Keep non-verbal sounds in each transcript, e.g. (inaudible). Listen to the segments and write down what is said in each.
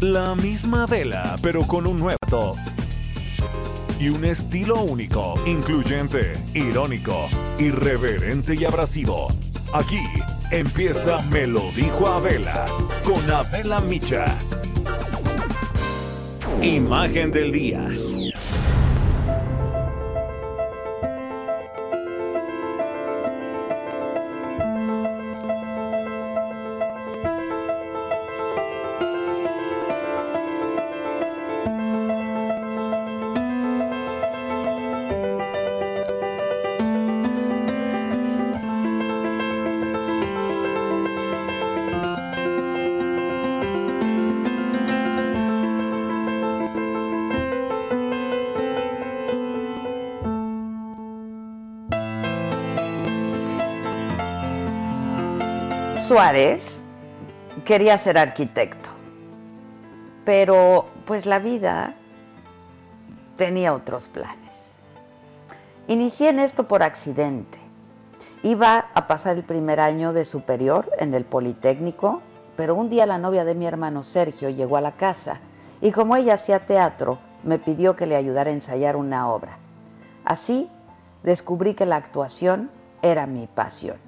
La misma vela, pero con un nuevo toque. Y un estilo único, incluyente, irónico, irreverente y abrasivo. Aquí empieza Me lo dijo Abela con Abela Micha. Imagen del día. Suárez quería ser arquitecto, pero pues la vida tenía otros planes. Inicié en esto por accidente. Iba a pasar el primer año de superior en el Politécnico, pero un día la novia de mi hermano Sergio llegó a la casa y como ella hacía teatro, me pidió que le ayudara a ensayar una obra. Así descubrí que la actuación era mi pasión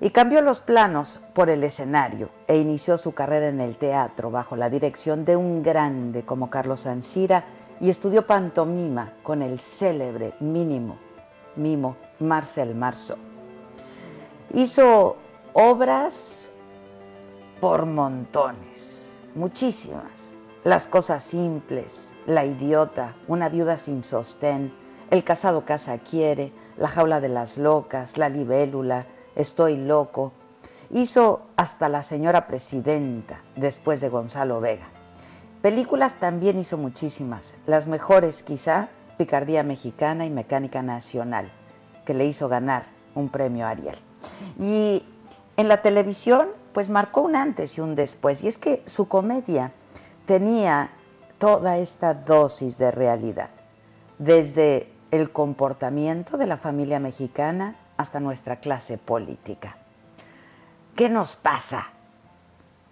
y cambió los planos por el escenario e inició su carrera en el teatro bajo la dirección de un grande como Carlos Ansira y estudió pantomima con el célebre mínimo mimo Marcel Marceau. Hizo obras por montones, muchísimas. Las cosas simples, La idiota, Una viuda sin sostén, El casado casa quiere, La jaula de las locas, La libélula, Estoy loco. Hizo hasta la señora presidenta después de Gonzalo Vega. Películas también hizo muchísimas. Las mejores quizá Picardía Mexicana y Mecánica Nacional, que le hizo ganar un premio Ariel. Y en la televisión, pues marcó un antes y un después. Y es que su comedia tenía toda esta dosis de realidad, desde el comportamiento de la familia mexicana hasta nuestra clase política. ¿Qué nos pasa?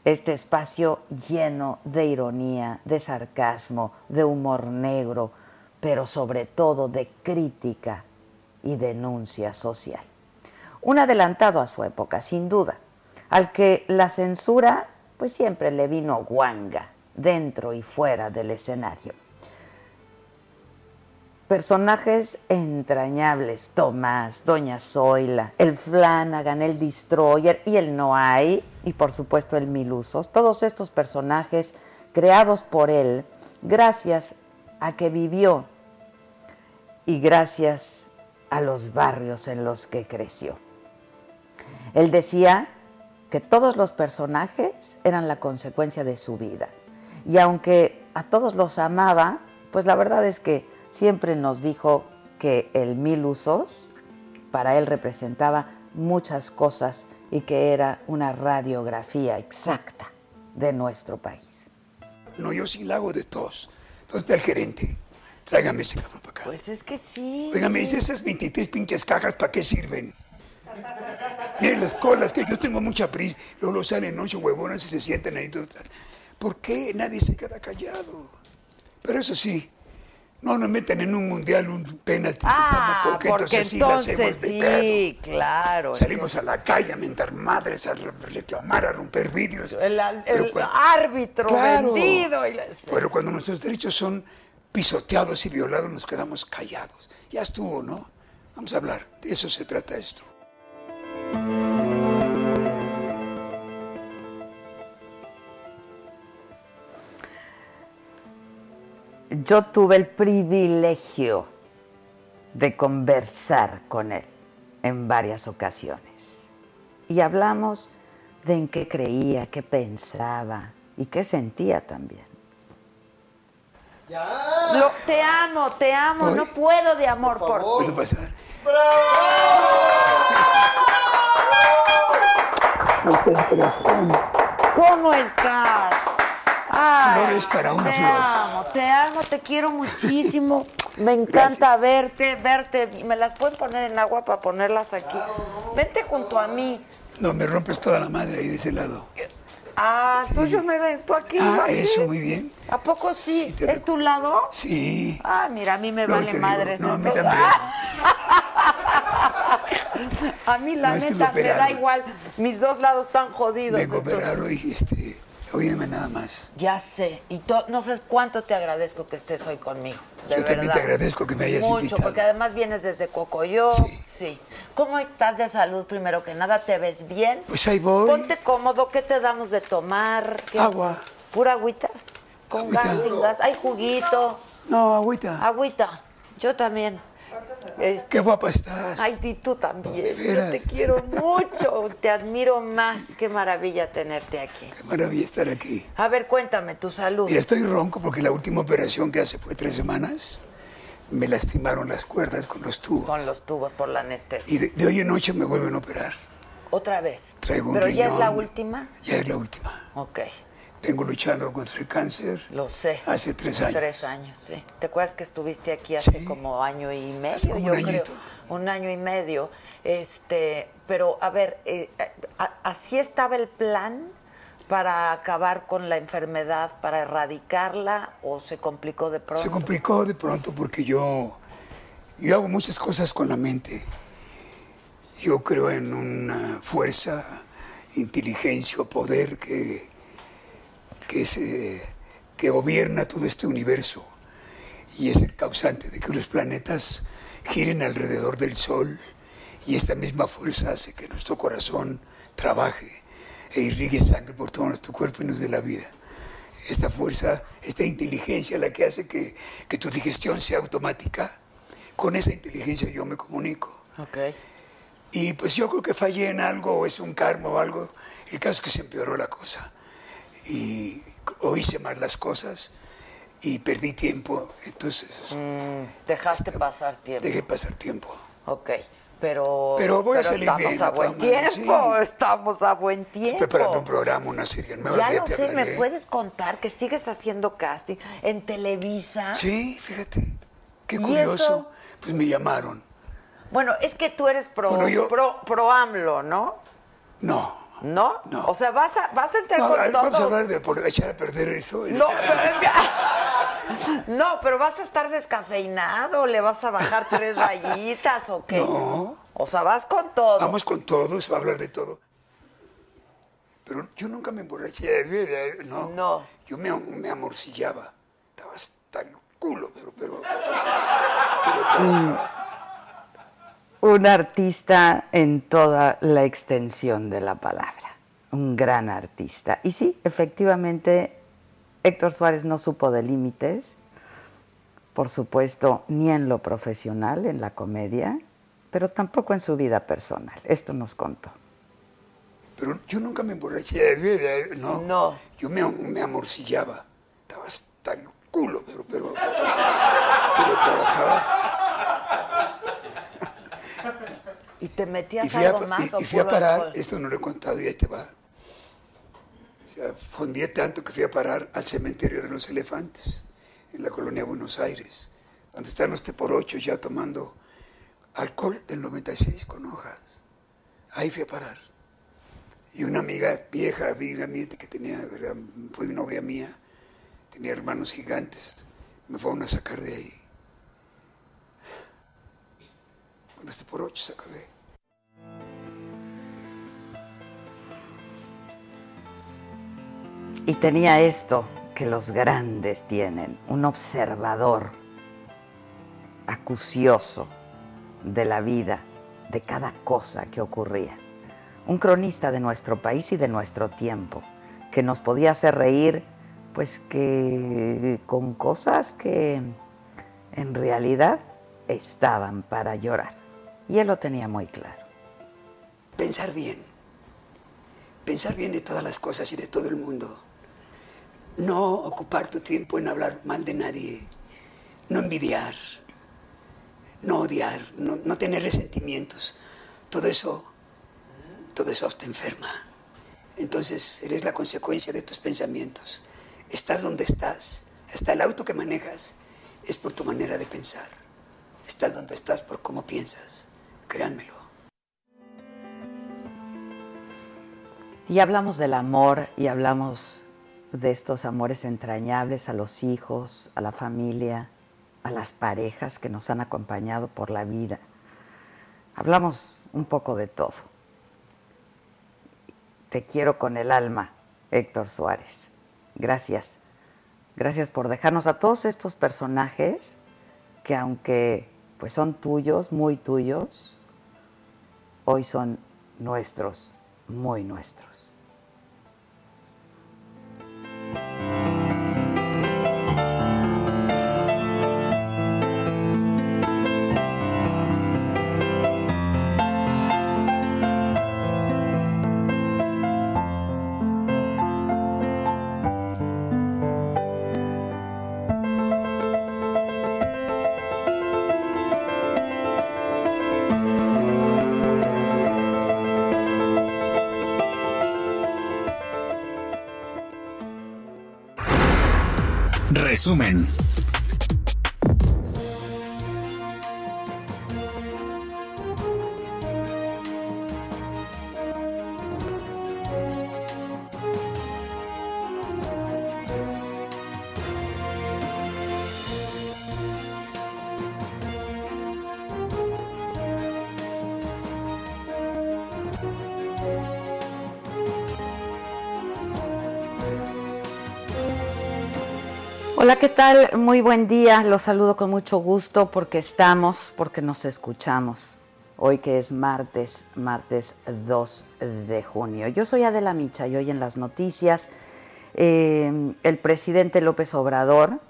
Este espacio lleno de ironía, de sarcasmo, de humor negro, pero sobre todo de crítica y denuncia social. Un adelantado a su época, sin duda, al que la censura pues siempre le vino guanga, dentro y fuera del escenario personajes entrañables, Tomás, Doña Zoila, el Flanagan, el Destroyer y el Noay, y por supuesto el Milusos, todos estos personajes creados por él gracias a que vivió y gracias a los barrios en los que creció. Él decía que todos los personajes eran la consecuencia de su vida. Y aunque a todos los amaba, pues la verdad es que siempre nos dijo que el mil usos para él representaba muchas cosas y que era una radiografía exacta de nuestro país. No, yo sí la hago de todos. ¿Dónde está el gerente? Tráigame ese cabrón para acá. Pues es que sí. Oiga, me sí. dice esas 23 pinches cajas, ¿para qué sirven? Miren las colas, que yo tengo mucha prisa. Luego salen ocho huevonas y se sienten ahí. ¿Por qué nadie se queda callado? Pero eso sí, no nos meten en un mundial un penalti. Ah, porque, entonces, sí entonces la hacemos sí, pedo. claro. Salimos a la calle a mentar madres, a reclamar, a romper vidrios. El, el Pero cuando- árbitro Claro. vendido. Y la- Pero cuando nuestros derechos son pisoteados y violados, nos quedamos callados. Ya estuvo, ¿no? Vamos a hablar. De eso se trata esto. Yo tuve el privilegio de conversar con él en varias ocasiones. Y hablamos de en qué creía, qué pensaba y qué sentía también. Lo- te amo, te amo, no puedo de amor por, ¿Puedo ti. pasar? ¿Cómo estás? Ay, Flores para una te flor. amo, te amo, te quiero muchísimo. (laughs) Me encanta verte, verte. ¿Me las pueden poner en agua para ponerlas aquí? Vente junto a mí. No, me rompes toda la madre ahí de ese lado. Ah, entonces yo me ven, tú aquí. Ah, aquí. eso, muy bien. ¿A poco sí? Sí, te ¿Es tu lado? Sí. Ah, mira, a mí me vale te madres. no, a mí también. (laughs) A mí la No, es que neta me me da igual. Mis dos lados están jodidos. Entonces- operar hoy, este, óyeme nada más. Ya sé. Y no sabes cuánto te agradezco que estés hoy conmigo. De Yo también verdad. te agradezco que me hayas Mucho, invitado. porque además vienes desde Cocoyo. Sí. Sí. ¿Cómo estás de salud primero que nada? ¿Te ves bien? Pues ahí voy. Ponte cómodo. ¿Qué te damos de tomar? ¿Qué Agua. haces? ¿Pura agüita? ¿Con Agüita. gas, sin gas? ¿Hay juguito? No, agüita. Agüita. Yo también. Este, Qué guapa estás. Ay, y tú también. Yo te quiero (laughs) mucho. Te admiro más. Qué maravilla tenerte aquí. Qué maravilla estar aquí. A ver, cuéntame tu salud. Mira, estoy ronco porque la última operación que hace fue tres semanas. Me lastimaron las cuerdas con los tubos. Con los tubos por la anestesia. Y de, de hoy en noche me vuelven a operar. Otra vez. Traigo un Pero ya es la última. Ya es la última. Ok, Vengo luchando contra el cáncer. lo sé. Hace tres años. Tres años, sí. ¿Te acuerdas que estuviste aquí hace Sí. como año y medio? Hace como yo un creo. añito. Un año y medio. Este, pero a ver, eh, ¿así estaba el plan para acabar con la enfermedad, para erradicarla o se complicó de pronto? Se complicó de pronto porque yo, yo hago muchas cosas con la mente. Yo creo en una fuerza, inteligencia o poder que, que, se, que gobierna todo este universo y es el causante de que los planetas giren alrededor del Sol y esta misma fuerza hace que nuestro corazón trabaje e irrigue sangre por todo nuestro cuerpo y nos dé la vida. Esta fuerza, esta inteligencia la que hace que, que tu digestión sea automática, con esa inteligencia yo me comunico. Ok. Y pues yo creo que fallé en algo, o es un karma o algo. El caso es que se empeoró la cosa. Y o hice mal las cosas y perdí tiempo. Entonces Dejaste pasar tiempo. dejé pasar tiempo. Ok. Pero, Pero voy a salir estamos bien, a buen tiempo, sí. (laughs) estamos a buen tiempo. Preparando un programa, una serie nueva. Ya te sé, ¿me puedes contar que sigues haciendo casting en Televisa? Sí, fíjate. Qué ¿Y curioso. eso? Pues me llamaron. Bueno, es que tú eres pro, Bueno, yo- pro, pro AMLO, ¿no? No. ¿No? No. O sea, vas a, vas a entrar No, a con ver, todo. vamos a hablar de por echar a perder eso. No, pero, (laughs) no, pero vas a estar descafeinado, le vas a bajar tres rayitas o qué. No. O sea, vas con todo. Vamos con todo, se va a hablar de todo. Pero yo nunca me emborraché, no. No. Yo me, me amorcillaba. Estaba hasta el culo, pero, pero, pero trabajaba. Un artista en toda la extensión de la palabra. Un gran artista. Y sí, efectivamente, Héctor Suárez no supo de límites, por supuesto, ni en lo profesional, en la comedia, pero tampoco en su vida personal. Esto nos contó. Pero yo nunca me emborraché, no. No. Yo me, me amorcillaba. Estaba hasta el culo, pero, pero, pero trabajaba. ¿Y te metías Y fui, a, algo más y- o y fui a parar, alcohol? esto no lo he contado y ahí te va. O sea, fondí tanto que fui a parar al cementerio de los elefantes, en la colonia Buenos Aires, donde están los teporochos ya tomando alcohol del 96 con hojas. Ahí fui a parar. Y una amiga vieja, amiga mía, que tenía, fue novia mía, tenía hermanos gigantes, me fueron a sacar de ahí. Con los teporochos acabé. Y tenía esto que los grandes tienen, un observador acucioso de la vida, de cada cosa que ocurría. Un cronista de nuestro país y de nuestro tiempo, que nos podía hacer reír, pues que con cosas que en realidad estaban para llorar. Y él lo tenía muy claro. Pensar bien. Pensar bien de todas las cosas y de todo el mundo. No ocupar tu tiempo en hablar mal de nadie. No envidiar. No odiar. No, no tener resentimientos. Todo eso, todo eso te enferma. Entonces eres la consecuencia de tus pensamientos. Estás donde estás. Hasta el auto que manejas es por tu manera de pensar. Estás donde estás por cómo piensas. Créanmelo. Y hablamos del amor y hablamos de estos amores entrañables a los hijos, a la familia, a las parejas que nos han acompañado por la vida. Hablamos un poco de todo. Te quiero con el alma, Héctor Suárez. Gracias. Gracias por dejarnos a todos estos personajes que aunque pues son tuyos, muy tuyos, hoy son nuestros, muy nuestros. Resumen. Hola, ¿qué tal? Muy buen día. Los saludo con mucho gusto porque estamos, porque nos escuchamos. Hoy que es martes, martes 2 de junio. Yo soy Adela Micha y hoy en las noticias eh, el presidente López Obrador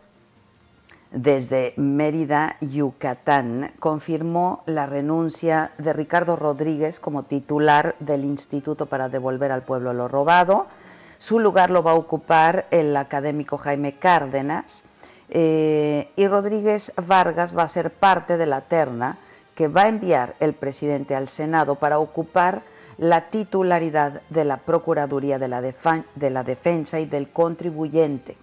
desde Mérida, Yucatán, confirmó la renuncia de Ricardo Rodríguez como titular del Instituto para devolver al pueblo lo robado su lugar lo va a ocupar el académico Jaime Cárdenas eh, y Rodríguez Vargas va a ser parte de la terna que va a enviar el presidente al Senado para ocupar la titularidad de la Procuraduría de la, de la Defensa y del Contribuyente.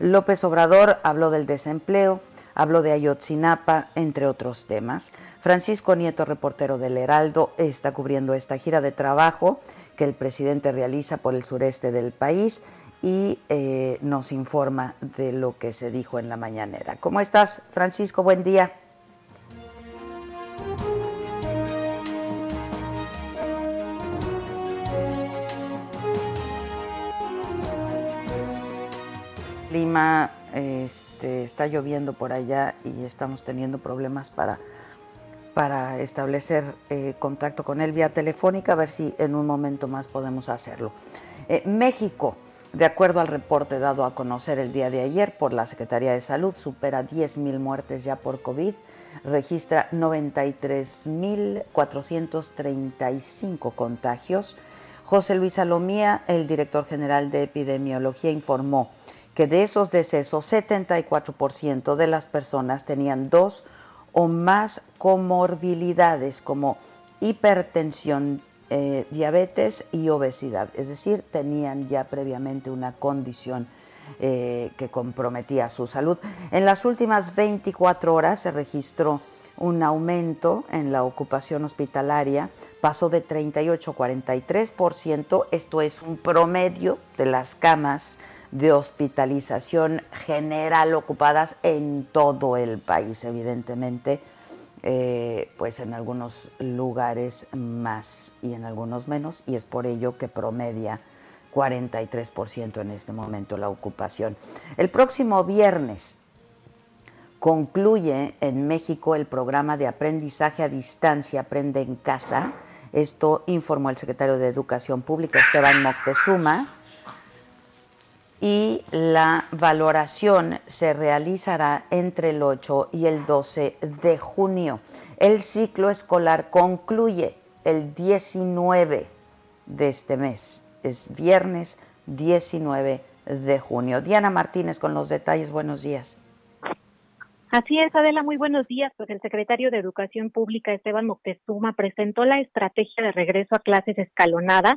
López Obrador habló del desempleo, habló de Ayotzinapa, entre otros temas. Francisco Nieto, reportero del Heraldo, está cubriendo esta gira de trabajo que el presidente realiza por el sureste del país y eh, nos informa de lo que se dijo en la mañanera. ¿Cómo estás, Francisco? Buen día. Lima, este, está lloviendo por allá y estamos teniendo problemas para para establecer eh, contacto con él vía telefónica, a ver si en un momento más podemos hacerlo. Eh, México, de acuerdo al reporte dado a conocer el día de ayer por la Secretaría de Salud, supera 10.000 muertes ya por COVID, registra 93.435 contagios. José Luis Salomía, el director general de epidemiología, informó que de esos decesos, 74% de las personas tenían dos o más comorbilidades como hipertensión, eh, diabetes y obesidad. Es decir, tenían ya previamente una condición eh, que comprometía su salud. En las últimas 24 horas se registró un aumento en la ocupación hospitalaria, pasó de 38 a 43%, esto es un promedio de las camas de hospitalización general ocupadas en todo el país, evidentemente, eh, pues en algunos lugares más y en algunos menos, y es por ello que promedia 43% en este momento la ocupación. El próximo viernes concluye en México el programa de aprendizaje a distancia Aprende en Casa. Esto informó el secretario de Educación Pública, Esteban Moctezuma y la valoración se realizará entre el 8 y el 12 de junio. El ciclo escolar concluye el 19 de este mes, es viernes 19 de junio. Diana Martínez con los detalles, buenos días. Así es, Adela, muy buenos días. Pues el secretario de Educación Pública, Esteban Moctezuma, presentó la estrategia de regreso a clases escalonadas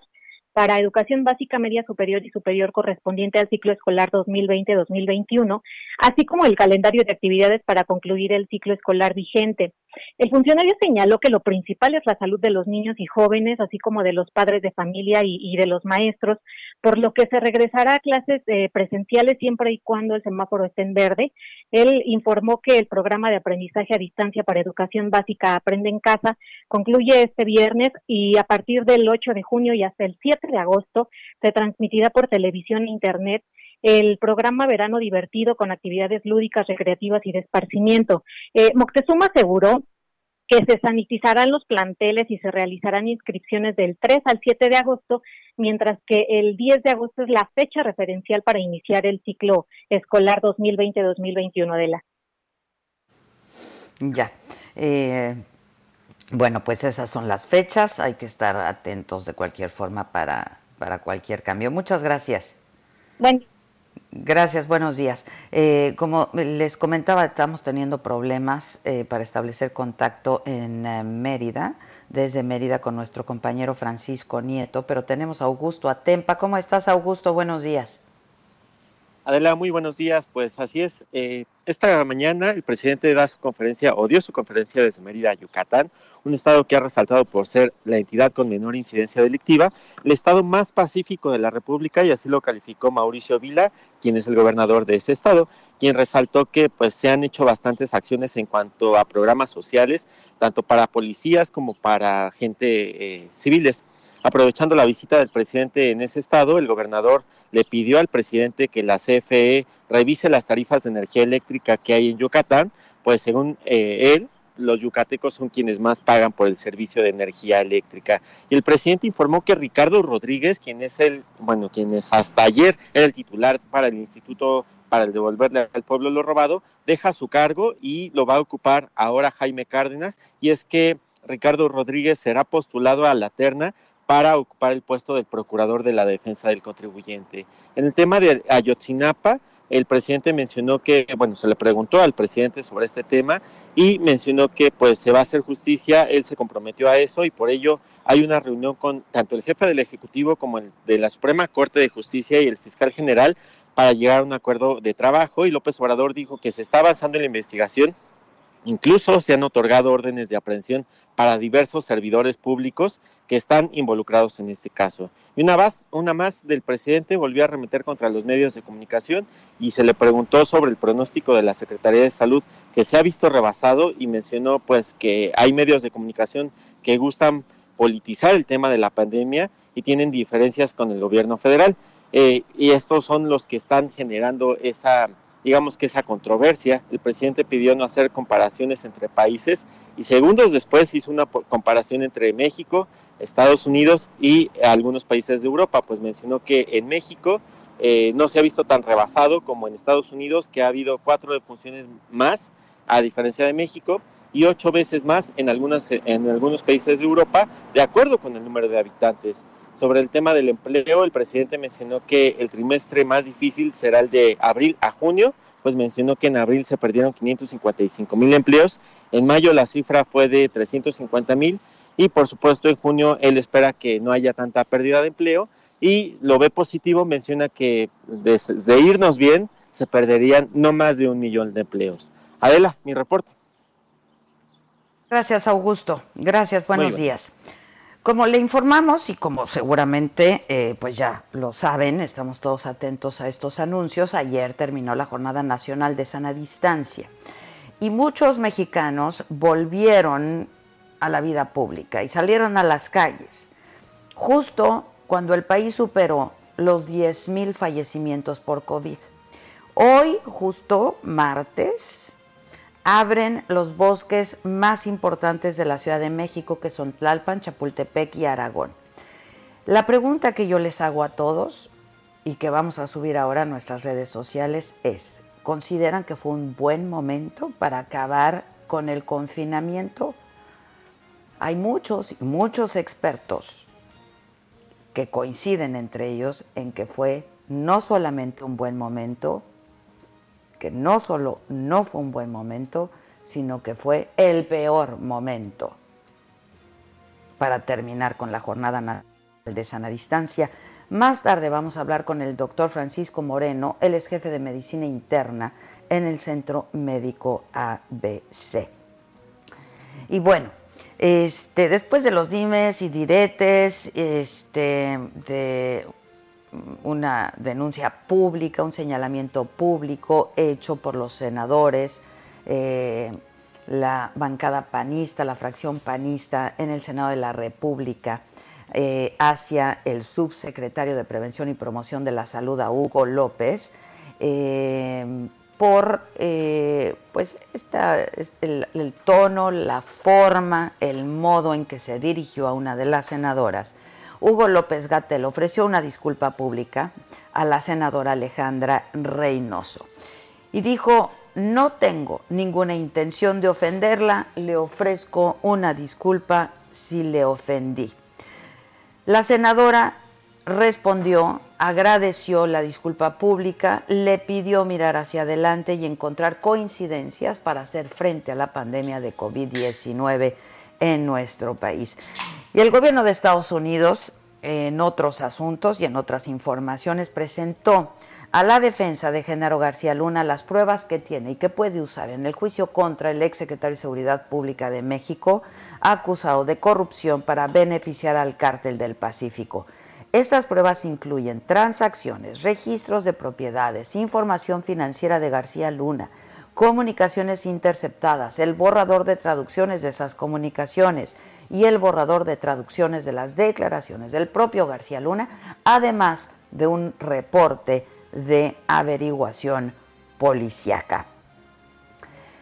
para educación básica, media superior y superior correspondiente al ciclo escolar 2020-2021, así como el calendario de actividades para concluir el ciclo escolar vigente. El funcionario señaló que lo principal es la salud de los niños y jóvenes, así como de los padres de familia y, de los maestros, por lo que se regresará a clases eh, presenciales siempre y cuando el semáforo esté en verde. Él informó que el programa de aprendizaje a distancia para educación básica Aprende en Casa concluye este viernes y a partir del 8 de junio y hasta el 7 de agosto se transmitirá por televisión e internet el programa Verano Divertido con actividades lúdicas, recreativas y de esparcimiento. Eh, Moctezuma aseguró que se sanitizarán los planteles y se realizarán inscripciones del 3 al 7 de agosto, mientras que el 10 de agosto es la fecha referencial para iniciar el ciclo escolar 2020-2021 de la. Ya. Eh, bueno, pues esas son las fechas. Hay que estar atentos de cualquier forma para, para cualquier cambio. Muchas gracias. Bueno. Gracias, buenos días. Eh, como les comentaba, estamos teniendo problemas eh, para establecer contacto en eh, Mérida, desde Mérida con nuestro compañero Francisco Nieto, pero tenemos a Augusto Atempa. ¿Cómo estás, Augusto? Buenos días. Adela, muy buenos días. Pues así es. esta mañana el presidente da su conferencia, o dio su conferencia desde Mérida, Yucatán, un estado que ha resaltado por ser la entidad con menor incidencia delictiva, el estado más pacífico de la República, y así lo calificó Mauricio Vila, quien es el gobernador de ese estado, quien resaltó que pues se han hecho bastantes acciones en cuanto a programas sociales, tanto para policías como para gente eh, civiles. Aprovechando la visita del presidente en ese estado, el gobernador le pidió al presidente que la CFE revise las tarifas de energía eléctrica que hay en Yucatán, pues según eh, él, los yucatecos son quienes más pagan por el servicio de energía eléctrica. Y el presidente informó que Ricardo Rodríguez, quien es el, bueno, quien es hasta ayer era el titular para el Instituto para el devolverle al pueblo lo robado, deja su cargo y lo va a ocupar ahora Jaime Cárdenas. Y es que Ricardo Rodríguez será postulado a la terna para ocupar el puesto del procurador de la defensa del contribuyente. En el tema de Ayotzinapa, el presidente mencionó que, bueno, se le preguntó al presidente sobre este tema y mencionó que pues se va a hacer justicia, él se comprometió a eso y por ello hay una reunión con tanto el jefe del Ejecutivo como el de la Suprema Corte de Justicia y el fiscal general para llegar a un acuerdo de trabajo y López Obrador dijo que se está avanzando en la investigación Incluso se han otorgado órdenes de aprehensión para diversos servidores públicos que están involucrados en este caso. Y una más, una más del presidente volvió a remeter contra los medios de comunicación y se le preguntó sobre el pronóstico de la Secretaría de Salud que se ha visto rebasado y mencionó pues que hay medios de comunicación que gustan politizar el tema de la pandemia y tienen diferencias con el gobierno federal. Eh, y estos son los que están generando esa digamos que esa controversia. El presidente pidió no hacer comparaciones entre países y segundos después hizo una comparación entre México, Estados Unidos y algunos países de Europa, pues mencionó que en México eh, no se ha visto tan rebasado como en Estados Unidos, que ha habido cuatro defunciones más, a diferencia de México, y ocho veces más en, algunas, en algunos países de Europa, de acuerdo con el número de habitantes. Sobre el tema del empleo, el presidente mencionó que el trimestre más difícil será el de abril a junio, pues mencionó que en abril se perdieron 555 mil empleos, en mayo la cifra fue de 350 mil y por supuesto en junio él espera que no haya tanta pérdida de empleo y lo ve positivo, menciona que de, irnos bien se perderían no más de un millón de empleos. Adela, mi reporte. Gracias, Augusto. Gracias, buenos días. Como le informamos y como seguramente eh, pues ya lo saben, estamos todos atentos a estos anuncios, ayer terminó la Jornada Nacional de Sana Distancia y muchos mexicanos volvieron a la vida pública y salieron a las calles, justo cuando el país superó los 10.000 fallecimientos por COVID. Hoy, justo martes, abren los bosques más importantes de la Ciudad de México, que son Tlalpan, Chapultepec y Aragón. La pregunta que yo les hago a todos, y que vamos a subir ahora a nuestras redes sociales es, ¿consideran que fue un buen momento para acabar con el confinamiento? Hay muchos, muchos expertos que coinciden entre ellos en que fue no solamente un buen momento, que no solo no fue un buen momento, sino que fue el peor momento para terminar con la jornada nacional de sana distancia. Más tarde vamos a hablar con el doctor Francisco Moreno, él es jefe de medicina interna en el Centro Médico ABC. Y bueno, este, después de los dimes y diretes, este, de una denuncia pública, un señalamiento público hecho por los senadores, eh, la bancada panista, la fracción panista en el Senado de la República, eh, hacia el subsecretario de Prevención y Promoción de la Salud, a Hugo López, eh, por pues esta, el, el, tono, la forma, el modo en que se dirigió a una de las senadoras Hugo López Gatel ofreció una disculpa pública a la senadora Alejandra Reynoso y dijo, no tengo ninguna intención de ofenderla, le ofrezco una disculpa si le ofendí. La senadora respondió, agradeció la disculpa pública, le pidió mirar hacia adelante y encontrar coincidencias para hacer frente a la pandemia de COVID-19 en nuestro país. Y el gobierno de Estados Unidos, en otros asuntos y en otras informaciones, presentó a la defensa de Genaro García Luna las pruebas que tiene y que puede usar en el juicio contra el exsecretario de Seguridad Pública de México, acusado de corrupción para beneficiar al cártel del Pacífico. Estas pruebas incluyen transacciones, registros de propiedades, información financiera de García Luna, comunicaciones interceptadas, el borrador de traducciones de esas comunicaciones y el borrador de traducciones de las declaraciones del propio García Luna, además de un reporte de averiguación policiaca.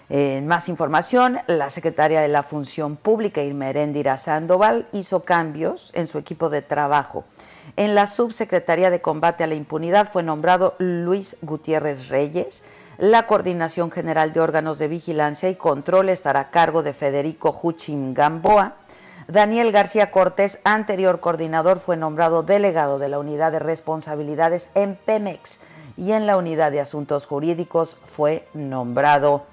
En más información, la secretaria de la Función Pública, Irma Sandoval, hizo cambios en su equipo de trabajo. En la subsecretaría de combate a la impunidad fue nombrado Luis Gutiérrez Reyes, la Coordinación General de Órganos de Vigilancia y Control estará a cargo de Federico Huchim Gamboa. Daniel García Cortés, anterior coordinador, fue nombrado delegado de la Unidad de Responsabilidades en Pemex y en la Unidad de Asuntos Jurídicos fue nombrado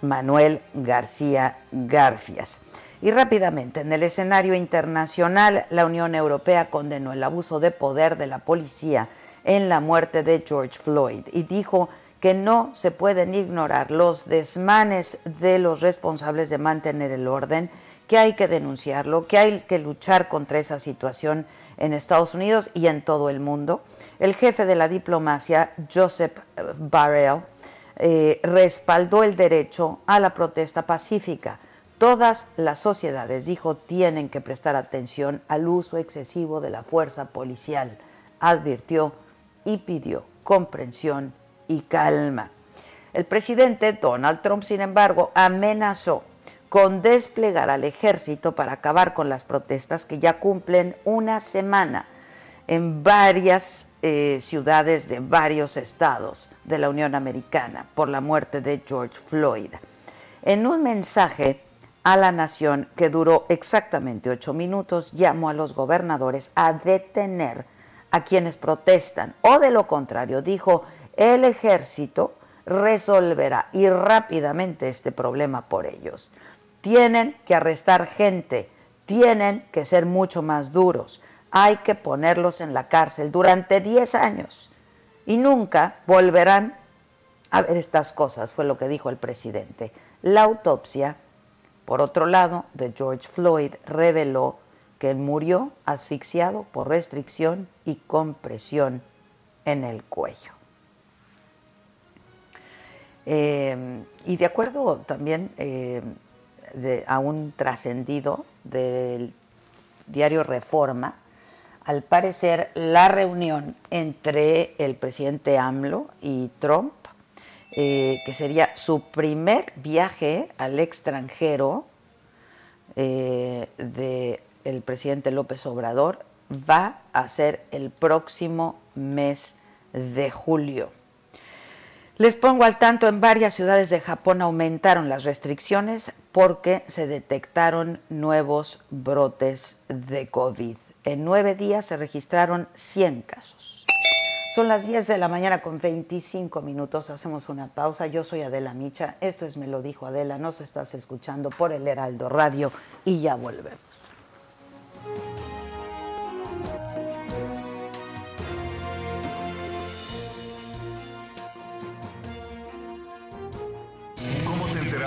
Manuel García Garfias. Y rápidamente, en el escenario internacional, la Unión Europea condenó el abuso de poder de la policía en la muerte de George Floyd y dijo que no se pueden ignorar los desmanes de los responsables de mantener el orden, que hay que denunciarlo, que hay que luchar contra esa situación en Estados Unidos y en todo el mundo. El jefe de la diplomacia, Joseph Barrell, eh, respaldó el derecho a la protesta pacífica. Todas las sociedades, dijo, tienen que prestar atención al uso excesivo de la fuerza policial, advirtió y pidió comprensión y calma. El presidente Donald Trump, sin embargo, amenazó con desplegar al ejército para acabar con las protestas que ya cumplen una semana en varias eh, ciudades de varios estados de la Unión Americana por la muerte de George Floyd. En un mensaje a la nación que duró exactamente ocho minutos, llamó a los gobernadores a detener a quienes protestan o de lo contrario dijo el ejército resolverá y rápidamente este problema por ellos. Tienen que arrestar gente, tienen que ser mucho más duros, hay que ponerlos en la cárcel durante 10 años y nunca volverán a ver estas cosas, fue lo que dijo el presidente. La autopsia, por otro lado, de George Floyd reveló que él murió asfixiado por restricción y compresión en el cuello. Eh, y de acuerdo también eh, a un trascendido del diario Reforma, al parecer la reunión entre el presidente AMLO y Trump, eh, que sería su primer viaje al extranjero del presidente López Obrador, va a ser el próximo mes de julio. Les pongo al tanto, en varias ciudades de Japón aumentaron las restricciones porque se detectaron nuevos brotes de COVID. En nueve días se registraron 100 casos. Son las 10 de la mañana con 25 minutos. Hacemos una pausa. Yo soy Adela Micha. Esto es Me lo dijo Adela. Nos estás escuchando por el Heraldo Radio y ya volvemos.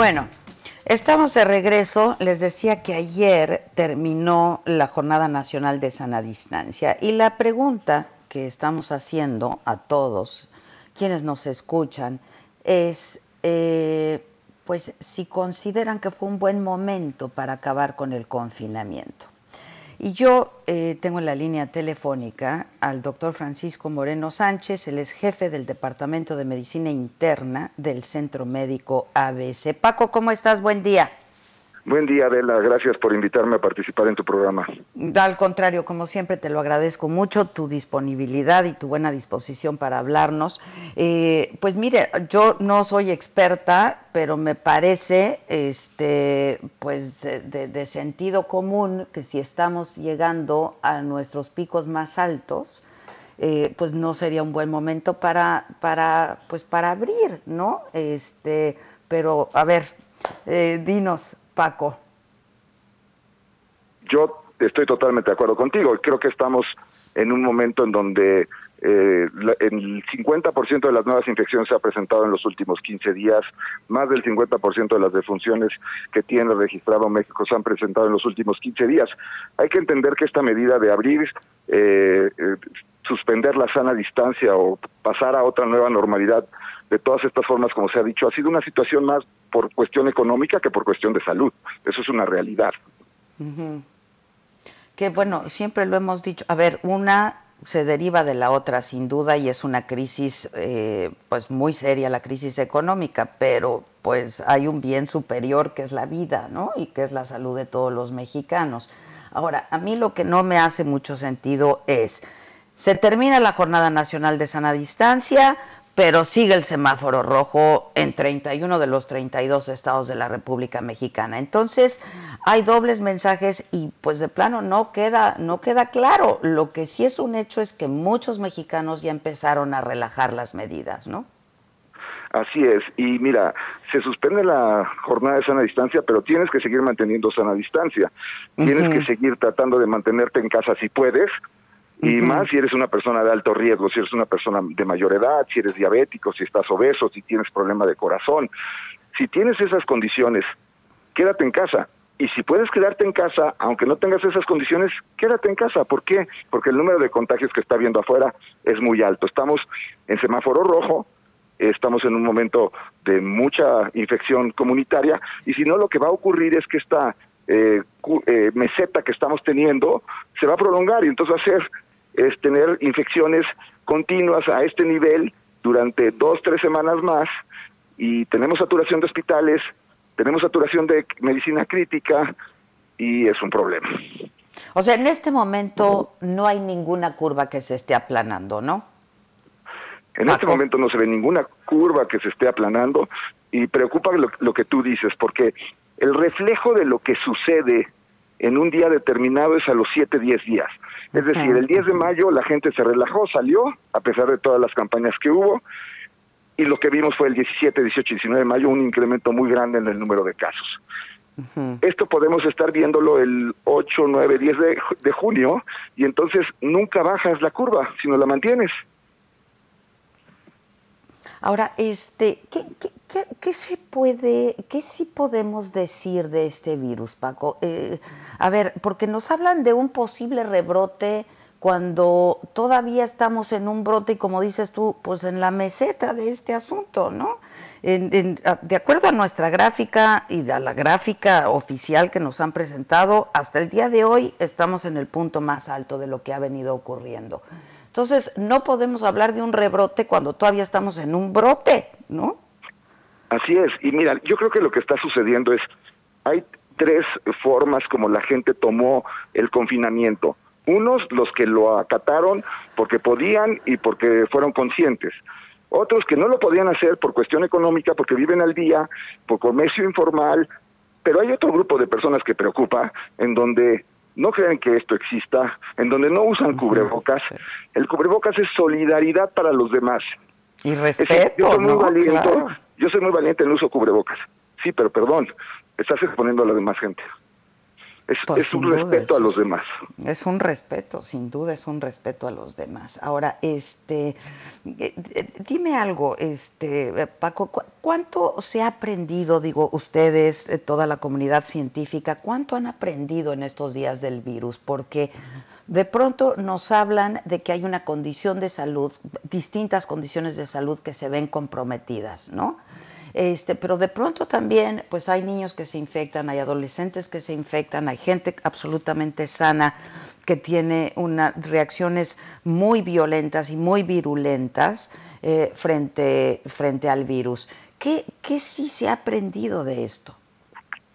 Bueno, estamos de regreso. Les decía que ayer terminó la Jornada Nacional de Sana Distancia y la pregunta que estamos haciendo a todos quienes nos escuchan es, eh, pues, si consideran que fue un buen momento para acabar con el confinamiento. Y yo eh, tengo en la línea telefónica al doctor Francisco Moreno Sánchez, él es jefe del Departamento de Medicina Interna del Centro Médico ABC. Paco, ¿cómo estás? Buen día. Buen día, Adela. Gracias por invitarme a participar en tu programa. Al contrario, como siempre, te lo agradezco mucho, tu disponibilidad y tu buena disposición para hablarnos. Eh, pues mire, yo no soy experta, pero me parece, este, pues, de, sentido común que si estamos llegando a nuestros picos más altos, eh, pues no sería un buen momento para, para, pues para abrir, ¿no? Este, pero a ver, eh, dinos, Paco. Yo estoy totalmente de acuerdo contigo. Creo que estamos en un momento en donde eh, el 50% de las nuevas infecciones se ha presentado en los últimos 15 días, más del 50% de las defunciones que tiene registrado México se han presentado en los últimos 15 días. Hay que entender que esta medida de abrir, eh, eh, suspender la sana distancia o pasar a otra nueva normalidad de todas estas formas, como se ha dicho, ha sido una situación más por cuestión económica que por cuestión de salud. Eso es una realidad. Que bueno, siempre lo hemos dicho. A ver, una se deriva de la otra sin duda y es una crisis eh, pues muy seria la crisis económica pero pues hay un bien superior que es la vida no y que es la salud de todos los mexicanos ahora a mí lo que no me hace mucho sentido es se termina la jornada nacional de sana distancia pero sigue el semáforo rojo en 31 de los 32 estados de la República Mexicana. Entonces, hay dobles mensajes y pues de plano no queda no queda claro. Lo que sí es un hecho es que muchos mexicanos ya empezaron a relajar las medidas, ¿no? Así es, y mira, se suspende la jornada de sana distancia, pero tienes que seguir manteniendo sana distancia. Tienes que seguir tratando de mantenerte en casa si puedes, y más si eres una persona de alto riesgo, si eres una persona de mayor edad, si eres diabético, si estás obeso, si tienes problema de corazón. Si tienes esas condiciones, quédate en casa. Y si puedes quedarte en casa, aunque no tengas esas condiciones, quédate en casa. ¿Por qué? Porque el número de contagios que está viendo afuera es muy alto. Estamos en semáforo rojo, estamos en un momento de mucha infección comunitaria y si no lo que va a ocurrir es que esta eh, eh, meseta que estamos teniendo se va a prolongar y entonces va a ser es tener infecciones continuas a este nivel durante dos, tres semanas más y tenemos saturación de hospitales, tenemos saturación de medicina crítica y es un problema. O sea, en este momento no hay ninguna curva que se esté aplanando, ¿no? En este momento no se ve ninguna curva que se esté aplanando y preocupa lo, lo que tú dices, porque el reflejo de lo que sucede en un día determinado es a los 7, 10 días. Es decir, el 10 de mayo la gente se relajó, salió, a pesar de todas las campañas que hubo, y lo que vimos fue el 17, 18, 19 de mayo un incremento muy grande en el número de casos. Esto podemos estar viéndolo el 8, 9, 10 de, de junio y entonces nunca bajas la curva, sino la mantienes. Ahora, este, ¿qué, qué, qué, qué se puede, qué sí podemos decir de este virus, Paco? Eh, a ver, porque nos hablan de un posible rebrote cuando todavía estamos en un brote y como dices tú, pues en la meseta de este asunto, ¿no? En- en- de acuerdo a nuestra gráfica y a la gráfica oficial que nos han presentado, hasta el día de hoy estamos en el punto más alto de lo que ha venido ocurriendo. Entonces, no podemos hablar de un rebrote cuando todavía estamos en un brote, ¿no? Así es, y mira, yo creo que lo que está sucediendo es, hay tres formas como la gente tomó el confinamiento. Unos, los que lo acataron porque podían y porque fueron conscientes. Otros que no lo podían hacer por cuestión económica, porque viven al día, por comercio informal. Pero hay otro grupo de personas que preocupa, en donde no creen que esto exista, en donde no usan cubrebocas. El cubrebocas es solidaridad para los demás. Y decir, respeto, yo soy muy ¿no? valiente, Claro. yo soy muy valiente en el uso de cubrebocas. Sí, pero perdón, estás exponiendo a la demás gente. Es, es un respeto a los demás. Es un respeto, sin duda es un respeto a los demás. Ahora, este, eh, eh, dime algo, este, eh, Paco, ¿cu- ¿cuánto se ha aprendido, digo, ustedes, toda la comunidad científica, cuánto han aprendido en estos días del virus? Porque de pronto nos hablan de que hay una condición de salud, distintas condiciones de salud que se ven comprometidas, ¿no? Este, pero de pronto también, pues hay niños que se infectan, hay adolescentes que se infectan, hay gente absolutamente sana que tiene unas reacciones muy violentas y muy virulentas eh, frente, frente al virus. ¿Qué, ¿Qué sí se ha aprendido de esto?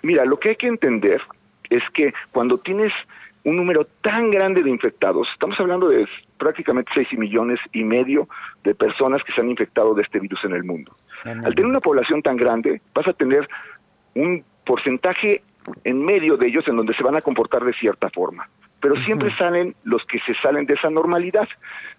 Mira, lo que hay que entender es que cuando tienes un número tan grande de infectados, estamos hablando de prácticamente 6 millones y medio de personas que se han infectado de este virus en el mundo. Al tener una población tan grande, vas a tener un porcentaje en medio de ellos en donde se van a comportar de cierta forma. Pero siempre salen los que se salen de esa normalidad.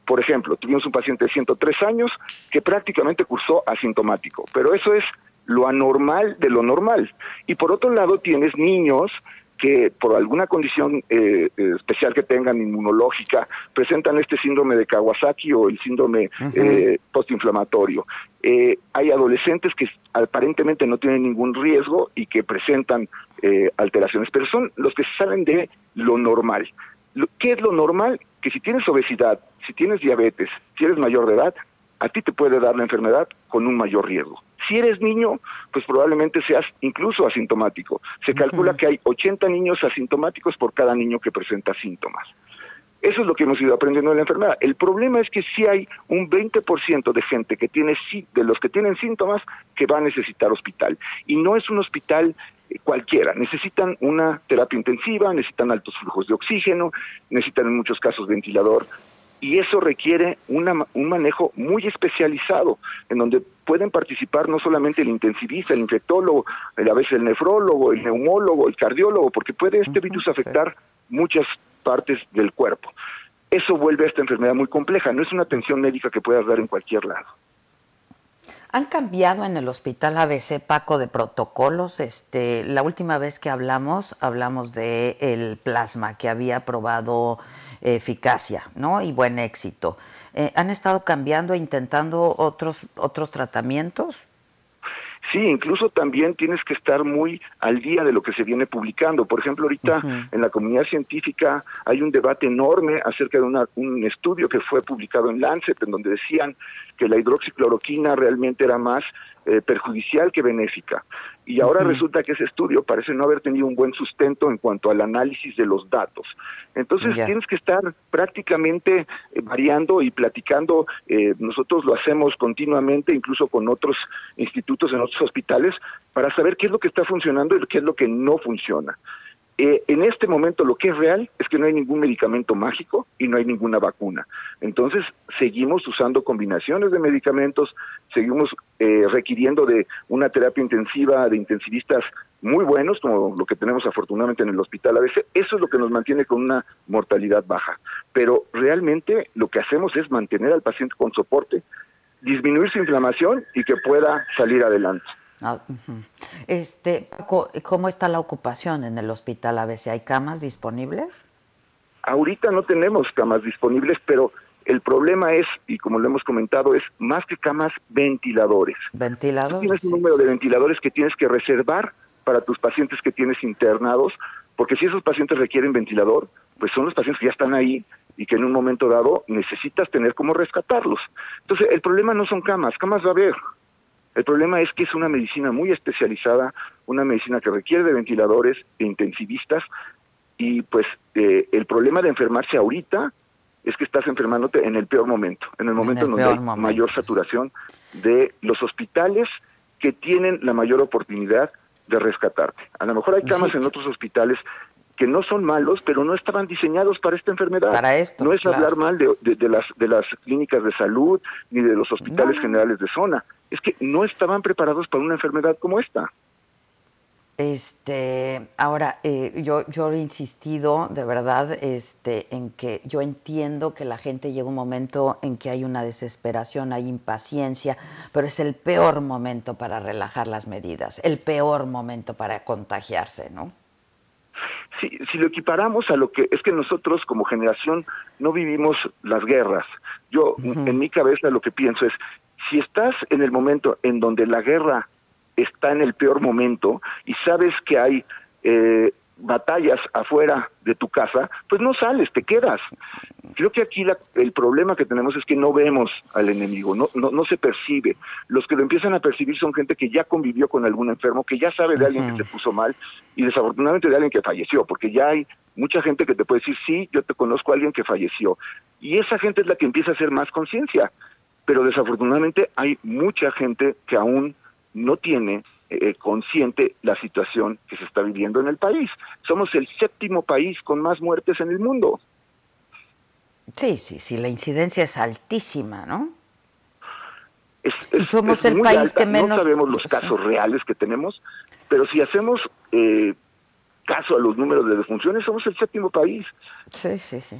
Por ejemplo, tuvimos un paciente de 103 años que prácticamente cursó asintomático, pero eso es lo anormal de lo normal. Y por otro lado, tienes niños que por alguna condición eh, eh, especial que tengan inmunológica presentan este síndrome de Kawasaki o el síndrome eh, postinflamatorio. Eh, hay adolescentes que aparentemente no tienen ningún riesgo y que presentan eh, alteraciones, pero son los que salen de lo normal. ¿Qué es lo normal? Que si tienes obesidad, si tienes diabetes, si eres mayor de edad, a ti te puede dar la enfermedad con un mayor riesgo. Si eres niño, pues probablemente seas incluso asintomático. Se calcula que hay 80 niños asintomáticos por cada niño que presenta síntomas. Eso es lo que hemos ido aprendiendo de la enfermedad. El problema es que sí hay un 20% de gente que tiene sí- de los que tienen síntomas que va a necesitar hospital y no es un hospital eh, cualquiera, necesitan una terapia intensiva, necesitan altos flujos de oxígeno, necesitan en muchos casos ventilador y eso requiere una ma- un manejo muy especializado, en donde pueden participar no solamente el intensivista, el infectólogo, el- a veces el nefrólogo, el neumólogo, el cardiólogo, porque puede este virus afectar muchas partes del cuerpo. Eso vuelve a esta enfermedad muy compleja, no es una atención médica que puedas dar en cualquier lado. ¿Han cambiado en el hospital ABC, Paco, de protocolos? Este, la última vez que hablamos, hablamos de el plasma que había probado eh, eficacia, ¿no? Y buen éxito. Eh, ¿Han estado cambiando e intentando otros otros tratamientos? Sí, incluso también tienes que estar muy al día de lo que se viene publicando. Por ejemplo, ahorita en la comunidad científica hay un debate enorme acerca de una- un estudio que fue publicado en Lancet, en donde decían que la hidroxicloroquina realmente era más eh, perjudicial que benéfica. Y ahora resulta que ese estudio parece no haber tenido un buen sustento en cuanto al análisis de los datos. Entonces tienes que estar prácticamente eh, variando y platicando. eh, nosotros lo hacemos continuamente, incluso con otros institutos en otros hospitales, para saber qué es lo que está funcionando y qué es lo que no funciona. Eh, en este momento lo que es real es que no hay ningún medicamento mágico y no hay ninguna vacuna. Entonces seguimos usando combinaciones de medicamentos, seguimos eh, requiriendo de una terapia intensiva de intensivistas muy buenos, como lo que tenemos afortunadamente en el hospital ABC. Eso es lo que nos mantiene con una mortalidad baja. Pero realmente lo que hacemos es mantener al paciente con soporte, disminuir su inflamación y que pueda salir adelante. Ah. Este, Paco, ¿cómo está la ocupación en el hospital ABC? ¿Hay camas disponibles? Ahorita no tenemos camas disponibles, pero El problema es, y como lo hemos comentado, es más que camas, ventiladores. Ventiladores. tienes un número de ventiladores que tienes que reservar para tus pacientes que tienes internados, porque si esos pacientes requieren ventilador, pues son los pacientes que ya están ahí y que en un momento dado necesitas tener cómo rescatarlos. Entonces, el problema no son camas, camas va a haber. El problema es que es una medicina muy especializada, una medicina que requiere de ventiladores, de intensivistas, y pues eh, el problema de enfermarse ahorita es que estás enfermándote en el peor momento, en el momento en, donde hay mayor saturación de los hospitales que tienen la mayor oportunidad de rescatarte. A lo mejor hay camas en otros hospitales que no son malos, pero no estaban diseñados para esta enfermedad. Para esto. No es hablar mal de, las, de las clínicas de salud ni de los hospitales generales de zona. Es que no estaban preparados para una enfermedad como esta. Este, ahora, eh, yo, yo he insistido de verdad este, en que yo entiendo que la gente llega un momento en que hay una desesperación, hay impaciencia, pero es el peor momento para relajar las medidas, el peor momento para contagiarse, ¿no? Si, si lo equiparamos a lo que es que nosotros como generación no vivimos las guerras. Yo en mi cabeza lo que pienso es, si estás en el momento en donde la guerra está en el peor momento y sabes que hay eh, batallas afuera de tu casa, pues no sales, te quedas. Creo que aquí el problema que tenemos es que no vemos al enemigo, no, no, no, se percibe. Los que lo empiezan a percibir son gente que ya convivió con algún enfermo, que ya sabe de alguien que se puso mal y desafortunadamente de alguien que falleció, porque ya hay mucha gente que te puede decir, sí, yo te conozco a alguien que falleció. Y esa gente es la que empieza a hacer más conciencia. Pero desafortunadamente hay mucha gente que aún no tiene eh, consciente la situación que se está viviendo en el país. Somos el séptimo país con más muertes en el mundo. Sí, sí, sí, la incidencia es altísima, ¿no? Es, somos el país que menos... No sabemos los casos reales que tenemos, pero si hacemos eh, caso a los números de defunciones, somos el séptimo país. Sí, sí, sí.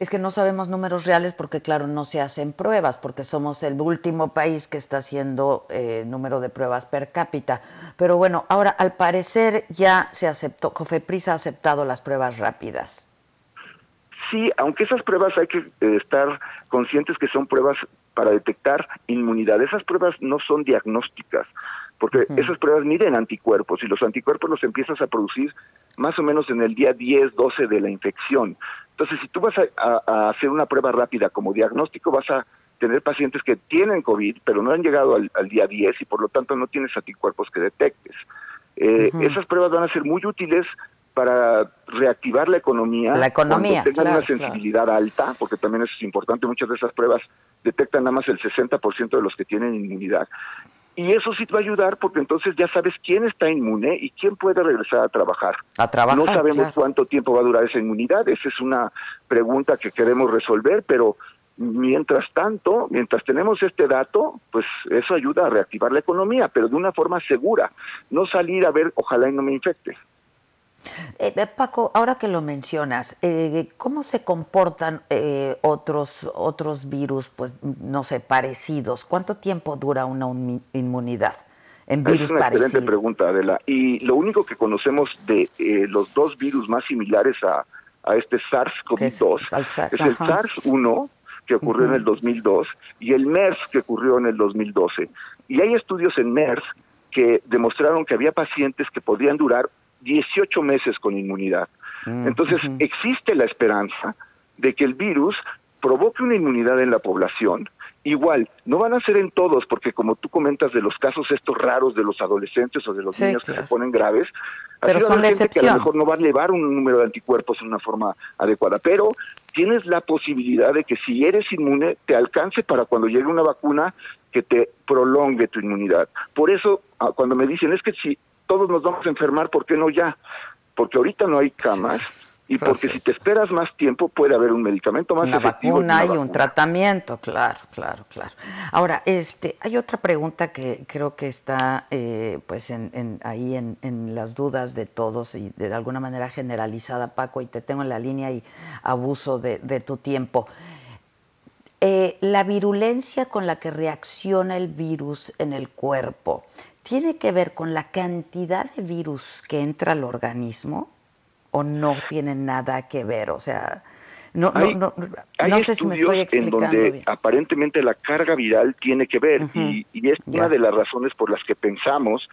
Es que no sabemos números reales porque, claro, no se hacen pruebas, porque somos el último país que está haciendo eh, número de pruebas per cápita. Pero bueno, ahora al parecer ya se aceptó, Cofepris ha aceptado las pruebas rápidas. Sí, aunque esas pruebas hay que eh, estar conscientes que son pruebas para detectar inmunidad. Esas pruebas no son diagnósticas, porque esas pruebas miden anticuerpos y los anticuerpos los empiezas a producir más o menos en el día 10, 12 de la infección. Entonces, si tú vas a, hacer una prueba rápida como diagnóstico, vas a tener pacientes que tienen COVID, pero no han llegado al, día 10 y por lo tanto no tienes anticuerpos que detectes. Eh, esas pruebas van a ser muy útiles para reactivar la economía. La economía. Tengan una sensibilidad alta, porque también eso es importante, muchas de esas pruebas detectan nada más el 60% de los que tienen inmunidad. Y eso sí te va a ayudar porque entonces ya sabes quién está inmune y quién puede regresar a trabajar. A trabajar. No sabemos cuánto tiempo va a durar esa inmunidad. Esa es una pregunta que queremos resolver, pero mientras tanto, mientras tenemos este dato, pues eso ayuda a reactivar la economía, pero de una forma segura. No salir a ver, ojalá y no me infecte. Eh, eh, Paco, ahora que lo mencionas, eh, ¿cómo se comportan otros otros virus, pues no sé, parecidos? ¿Cuánto tiempo dura una inmunidad en virus Es una excelente pregunta, Adela. Y lo único que conocemos de los dos virus más similares a, este SARS-CoV-2 es, el SARS-1 que ocurrió en el 2002 y el MERS que ocurrió en el 2012. Y hay estudios en MERS que demostraron que había pacientes que podían durar 18 meses con inmunidad. Mm, Entonces, existe la esperanza de que el virus provoque una inmunidad en la población. Igual, no van a ser en todos, porque como tú comentas de los casos estos raros de los adolescentes o de los niños que se ponen graves, pero son gente que a lo mejor no va a elevar un número de anticuerpos en una forma adecuada, pero tienes la posibilidad de que si eres inmune te alcance para cuando llegue una vacuna que te prolongue tu inmunidad. Por eso, ah, cuando me dicen, es que si todos nos vamos a enfermar, ¿por qué no ya? Porque ahorita no hay camas y porque si te esperas más tiempo puede haber un medicamento más una efectivo. Vacuna y un tratamiento, claro, claro, claro. Ahora, este, hay otra pregunta que creo que está eh, pues en, ahí en, las dudas de todos y de alguna manera generalizada, Paco, y te tengo en la línea y abuso de, tu tiempo. Eh, la virulencia con la que reacciona el virus en el cuerpo, ¿tiene que ver con la cantidad de virus que entra al organismo o no tiene nada que ver? O sea, No, hay, no, hay no sé si me estoy explicando en donde bien. aparentemente la carga viral tiene que ver y, y es una de las razones por las que pensamos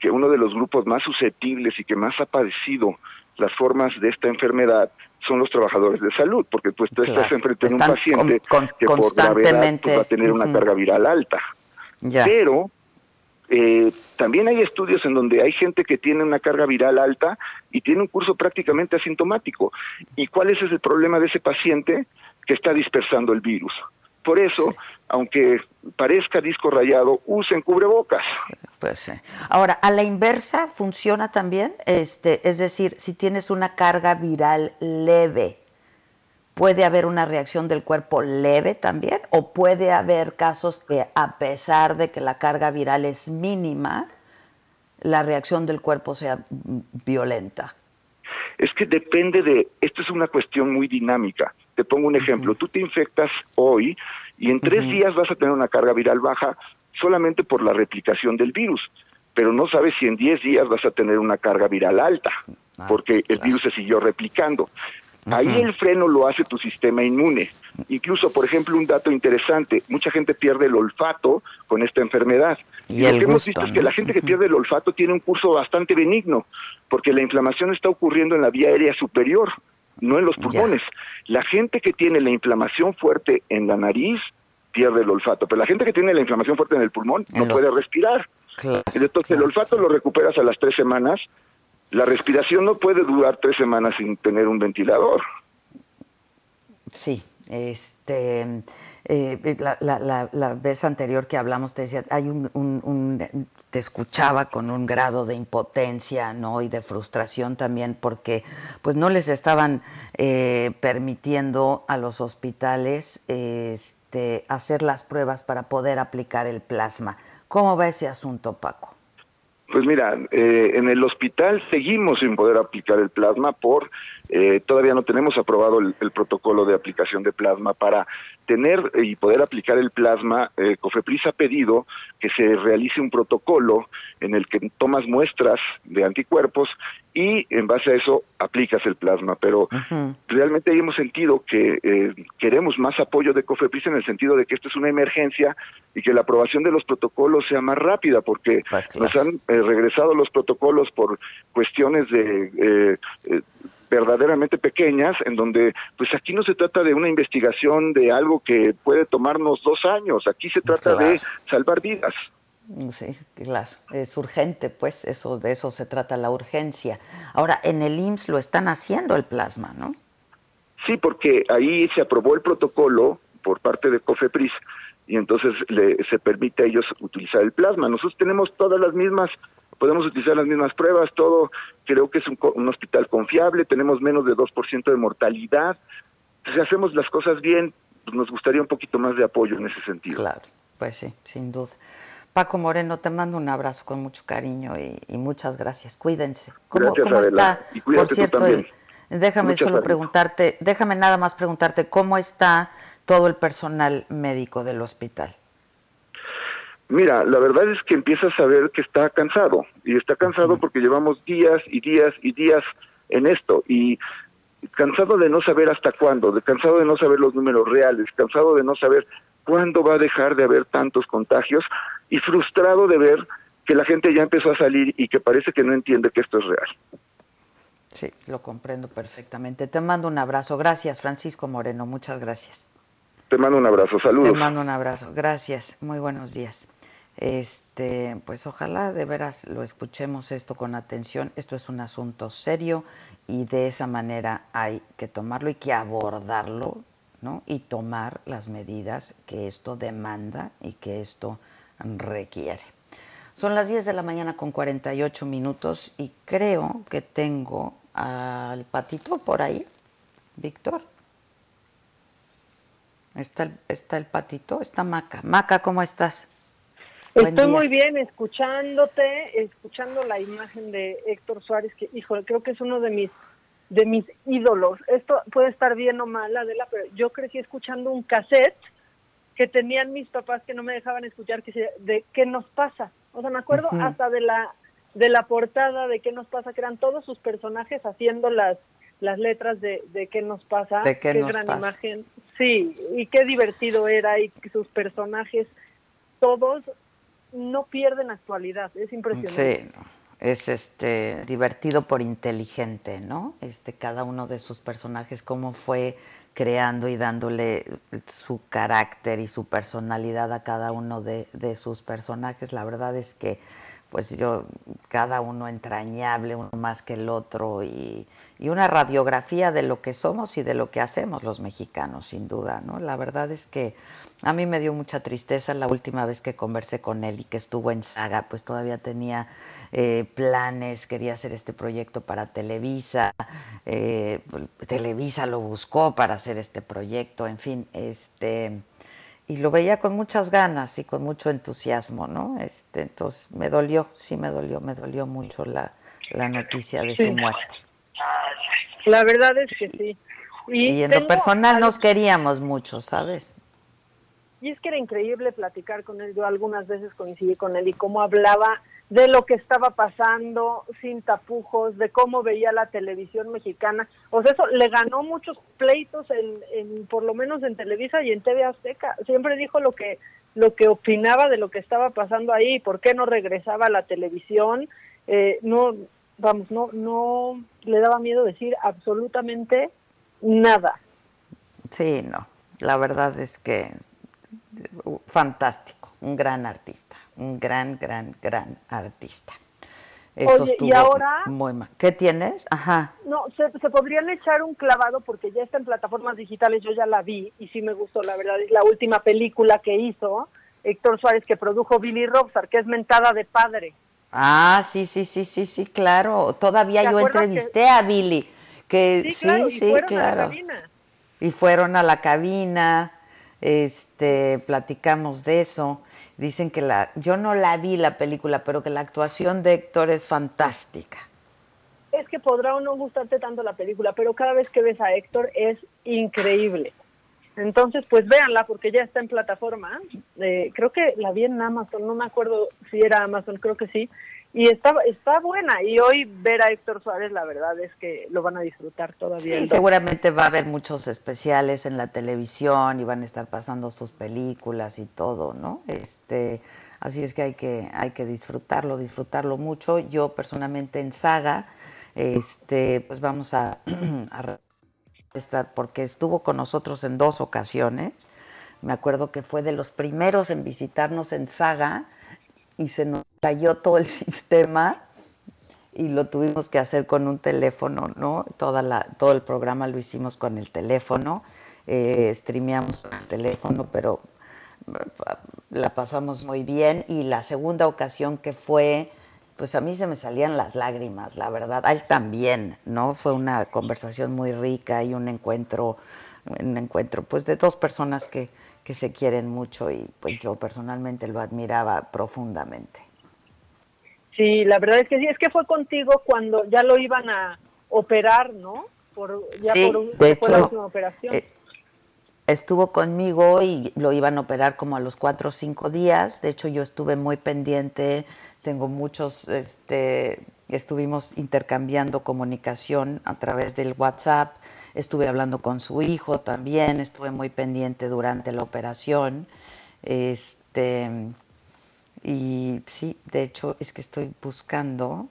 que uno de los grupos más susceptibles y que más ha padecido las formas de esta enfermedad son los trabajadores de salud, porque pues tú Claro, estás enfrente de un paciente con- con- que por gravedad pues, va a tener una carga viral alta. Ya. Pero eh, también hay estudios en donde hay gente que tiene una carga viral alta y tiene un curso prácticamente asintomático. ¿Y cuál es el problema de ese paciente? Que está dispersando el virus. Por eso, aunque parezca disco rayado, usen cubrebocas. Pues sí. Ahora, a la inversa funciona también, este, es decir, si tienes una carga viral leve, puede haber una reacción del cuerpo leve también, o puede haber casos que a pesar de que la carga viral es mínima, la reacción del cuerpo sea violenta. Es que depende de, esto es una cuestión muy dinámica. Te pongo un ejemplo, tú te infectas hoy y en tres días vas a tener una carga viral baja solamente por la replicación del virus, pero no sabes si en 10 días vas a tener una carga viral alta, porque el virus se siguió replicando. Ahí el freno lo hace tu sistema inmune. Incluso, por ejemplo, un dato interesante, mucha gente pierde el olfato con esta enfermedad. Y lo que hemos visto es que la gente que pierde el olfato tiene un curso bastante benigno, porque la inflamación está ocurriendo en la vía aérea superior, no en los pulmones. La gente que tiene la inflamación fuerte en la nariz pierde el olfato, pero la gente que tiene la inflamación fuerte en el pulmón no los- puede respirar. Entonces el olfato lo recuperas a las tres semanas, la respiración no puede durar tres semanas sin tener un ventilador. Sí, este, eh, la, la- la- vez anterior que hablamos te decía, hay un, un- un- te escuchaba con un grado de impotencia, ¿no? Y de frustración también porque, pues, no les estaban eh, permitiendo a los hospitales, este, hacer las pruebas para poder aplicar el plasma. ¿Cómo va ese asunto, Paco? Pues mira, eh, en el hospital seguimos sin poder aplicar el plasma por, eh, todavía no tenemos aprobado el, el protocolo de aplicación de plasma para tener y poder aplicar el plasma. Eh, Cofepris ha pedido que se realice un protocolo en el que tomas muestras de anticuerpos y en base a eso aplicas el plasma. Pero realmente ahí hemos sentido que eh, queremos más apoyo de COFEPRIS en el sentido de que esto es una emergencia y que la aprobación de los protocolos sea más rápida, porque nos han eh, regresado los protocolos por cuestiones de eh, eh, verdaderamente pequeñas, en donde pues aquí no se trata de una investigación de algo que puede tomarnos dos años, aquí se trata de salvar vidas. Sí, claro, es urgente, pues, eso de eso se trata la urgencia. Ahora, en el IMSS lo están haciendo el plasma, ¿no? Sí, porque ahí se aprobó el protocolo por parte de COFEPRIS y entonces le- se permite a ellos utilizar el plasma. Nosotros tenemos todas las mismas, podemos utilizar las mismas pruebas, todo, creo que es un, un hospital confiable, tenemos menos de 2% de mortalidad. Si hacemos las cosas bien, pues nos gustaría un poquito más de apoyo en ese sentido. Claro, pues sí, sin duda. Paco Moreno, te mando un abrazo con mucho cariño y, y muchas gracias. Cuídense. ¿Cómo, Gracias, cómo Adela. está? Y Por cierto, eh, déjame solo preguntarte, déjame nada más preguntarte, ¿cómo está todo el personal médico del hospital? Mira, la verdad es que empiezas a ver que está cansado y está cansado porque llevamos días y días y días en esto y cansado de no saber hasta cuándo, de cansado de no saber los números reales, cansado de no saber cuándo va a dejar de haber tantos contagios y frustrado de ver que la gente ya empezó a salir y que parece que no entiende que esto es real. Sí, lo comprendo perfectamente. Te mando un abrazo. Gracias, Francisco Moreno. Muchas gracias. Te mando un abrazo, saludos. Te mando un abrazo. Gracias. Muy buenos días. Este, pues ojalá de veras lo escuchemos esto con atención. Esto es un asunto serio y de esa manera hay que tomarlo y que abordarlo, ¿no? Y tomar las medidas que esto demanda y que esto requiere. Son las 10 de la mañana con 48 minutos y creo que tengo al patito por ahí, Víctor. ¿Está el, está el patito? Está Maca. Maca, ¿cómo estás? Estoy muy bien escuchándote, escuchando la imagen de Héctor Suárez, que, híjole, creo que es uno de mis de mis ídolos. Esto puede estar bien o mal, Adela, pero yo crecí escuchando un cassette que tenían mis papás que no me dejaban escuchar que se- de qué nos pasa. O sea, me acuerdo hasta de la de la portada de qué nos pasa, que eran todos sus personajes haciendo las las letras de, de qué nos pasa, ¿De qué nos gran pasa? imagen, sí, y qué divertido era y sus personajes, todos no pierden actualidad, es impresionante. Sí, es este divertido por inteligente, ¿no? Este cada uno de sus personajes cómo fue creando y dándole su carácter y su personalidad a cada uno de, de sus personajes. La verdad es que pues yo, cada uno entrañable, uno más que el otro, y, y, una radiografía de lo que somos y de lo que hacemos los mexicanos, sin duda, ¿no? La verdad es que a mí me dio mucha tristeza la última vez que conversé con él y que estuvo en Saga, pues todavía tenía eh, planes, quería hacer este proyecto para Televisa, eh, Televisa lo buscó para hacer este proyecto, en fin, este y lo veía con muchas ganas y con mucho entusiasmo, ¿no? Este, entonces me dolió, sí me dolió, me dolió mucho la, la noticia de Sí. su muerte. La verdad es que sí. Y, Y en lo personal al- nos queríamos mucho, ¿sabes? Y es que era increíble platicar con él. Yo algunas veces coincidí con él y cómo hablaba de lo que estaba pasando sin tapujos, de cómo veía la televisión mexicana. O sea, eso le ganó muchos pleitos, en, en- por lo menos en Televisa y en TV Azteca. Siempre dijo lo que lo que opinaba de lo que estaba pasando ahí, por qué no regresaba a la televisión. Eh, no, vamos, no, no le daba miedo decir absolutamente nada. Sí, no. La verdad es que fantástico, un gran artista, un gran, gran, gran artista. Eso Oye, y ahora- muy mal. ¿Qué tienes? Ajá. No, se, se podrían echar un clavado porque ya está en plataformas digitales, yo ya la vi y sí me gustó, la verdad, es la última película que hizo Héctor Suárez que produjo Billy Robsar, que es Mentada de Padre. Ah, sí, sí, sí, sí, sí, claro. Todavía ¿Te yo entrevisté a Billy. Que Sí, sí, claro, y fueron a la cabina. Y fueron a la cabina, este, platicamos de eso. Dicen que la, yo no la vi la película, pero que la actuación de Héctor es fantástica. Es que podrá o no gustarte tanto la película, pero cada vez que ves a Héctor es increíble. Entonces, pues véanla porque ya está en plataforma. Eh, creo que la vi en Amazon, no me acuerdo si era Amazon, creo que sí. Y está, está buena. Y hoy ver a Héctor Suárez, la verdad es que lo van a disfrutar todavía. Sí, seguramente va a haber muchos especiales en la televisión y van a estar pasando sus películas y todo, ¿no? Este, así es que hay que hay que disfrutarlo, disfrutarlo mucho. Yo personalmente en Saga, este, pues vamos a, (clears throat) a porque estuvo con nosotros en dos ocasiones. Me acuerdo que fue de los primeros en visitarnos en Saga y se nos cayó todo el (laughs) sistema y lo tuvimos que hacer con un teléfono, ¿no? Toda la, todo el programa lo hicimos con el teléfono, eh, streameamos con el teléfono, pero eh, la pasamos muy bien. Y la segunda ocasión que fue, pues a mí se me salían las lágrimas, la verdad. A él también, ¿no? Fue una conversación muy rica y un encuentro, un encuentro, pues de dos personas que, que se quieren mucho y pues yo personalmente lo admiraba profundamente. Sí, la verdad es que sí, es que fue contigo cuando ya lo iban a operar, ¿no? Por, ya Sí, por un- de fue la hecho, última operación. eh, estuvo conmigo y lo iban a operar como a los cuatro o cinco días. De hecho, yo estuve muy pendiente. Tengo muchos, este, estuvimos intercambiando comunicación a través del WhatsApp. Estuve hablando con su hijo también. Estuve muy pendiente durante la operación. Este, y sí, de hecho, es que estoy buscando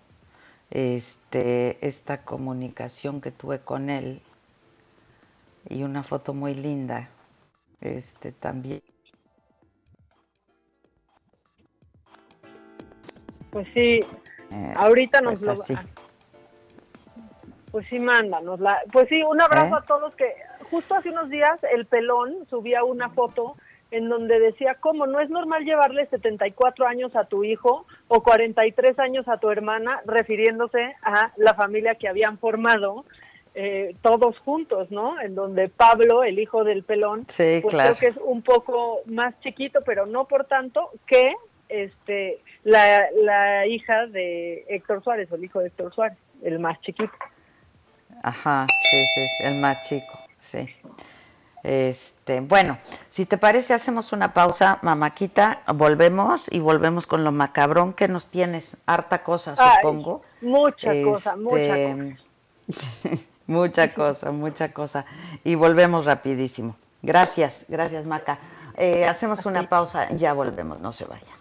este, esta comunicación que tuve con él y una foto muy linda este también Pues sí, eh, ahorita nos pues lo así. Pues sí, mándanos. La, pues sí, un abrazo ¿Eh? a todos que justo hace unos días el pelón subía una foto en donde decía, ¿cómo no es normal llevarle 74 años a tu hijo o 43 años a tu hermana, refiriéndose a la familia que habían formado eh, todos juntos, ¿no? En donde Pablo, el hijo del pelón, Sí, pues claro. creo que es un poco más chiquito, pero no por tanto que este la, la hija de Héctor Suárez, o el hijo de Héctor Suárez, el más chiquito. Ajá, sí, sí, sí, el más chico, sí. Este, bueno, si te parece, hacemos una pausa, mamáquita, volvemos y volvemos con lo macabrón que nos tienes, harta cosa, Ay, supongo. mucha cosa, mucha Este, (laughs) Mucha cosa, mucha cosa. Y volvemos rapidísimo. Gracias, gracias Maca. Eh, hacemos una pausa, ya volvemos, no se vayan.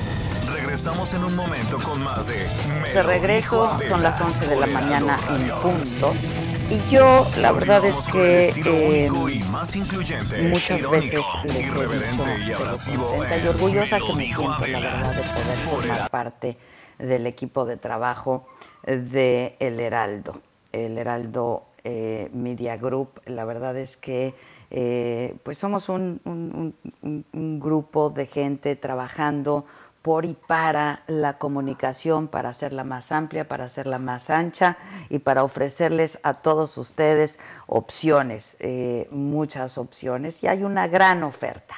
Regresamos en un momento con más de De regreso, son las 11 de la mañana en punto. Y yo, la verdad es que eh, muchas veces les he dicho y contenta y orgullosa que me siento, la verdad, de poder formar parte del equipo de trabajo de El Heraldo. El Heraldo eh, Media Group, la verdad es que eh, pues somos un, un- un- un- un grupo de gente trabajando por y para la comunicación, para hacerla más amplia, para hacerla más ancha y para ofrecerles a todos ustedes opciones, eh, muchas opciones, y hay una gran oferta.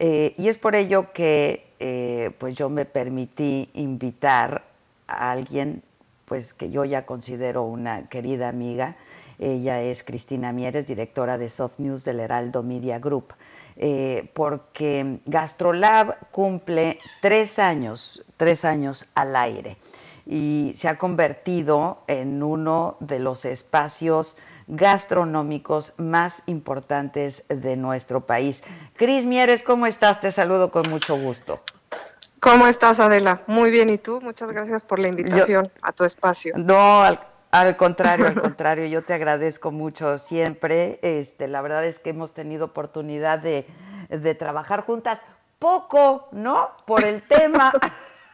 Eh, y es por ello que eh, pues yo me permití invitar a alguien pues que yo ya considero una querida amiga. Ella es Cristina Mieres, directora de Soft News del Heraldo Media Group. Eh, porque Gastrolab cumple tres años, tres años al aire y se ha convertido en uno de los espacios gastronómicos más importantes de nuestro país. Cris Mieres, ¿cómo estás? Te saludo con mucho gusto. ¿Cómo estás, Adela? Muy bien, ¿y tú? Muchas gracias por la invitación a tu espacio. No, al, al contrario, al (laughs) contrario, yo te agradezco mucho siempre. Este, la verdad es que hemos tenido oportunidad de, de trabajar juntas poco, ¿no? Por el tema.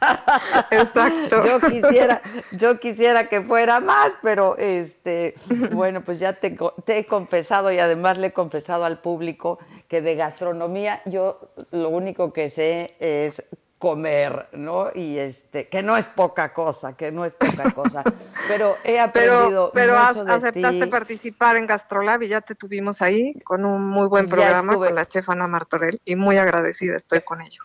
(laughs) Exacto. Yo quisiera, yo quisiera que fuera más, pero este, bueno, pues ya te, te he confesado y además le he confesado al público que de gastronomía yo lo único que sé es comer, ¿no? Y este, que no es poca cosa, que no es poca cosa, pero he (laughs) aprendido Pero, pero mucho de aceptaste ti. participar en Gastrolab y ya te tuvimos ahí con un muy buen programa con la chef Ana Martorell y muy agradecida estoy con ello.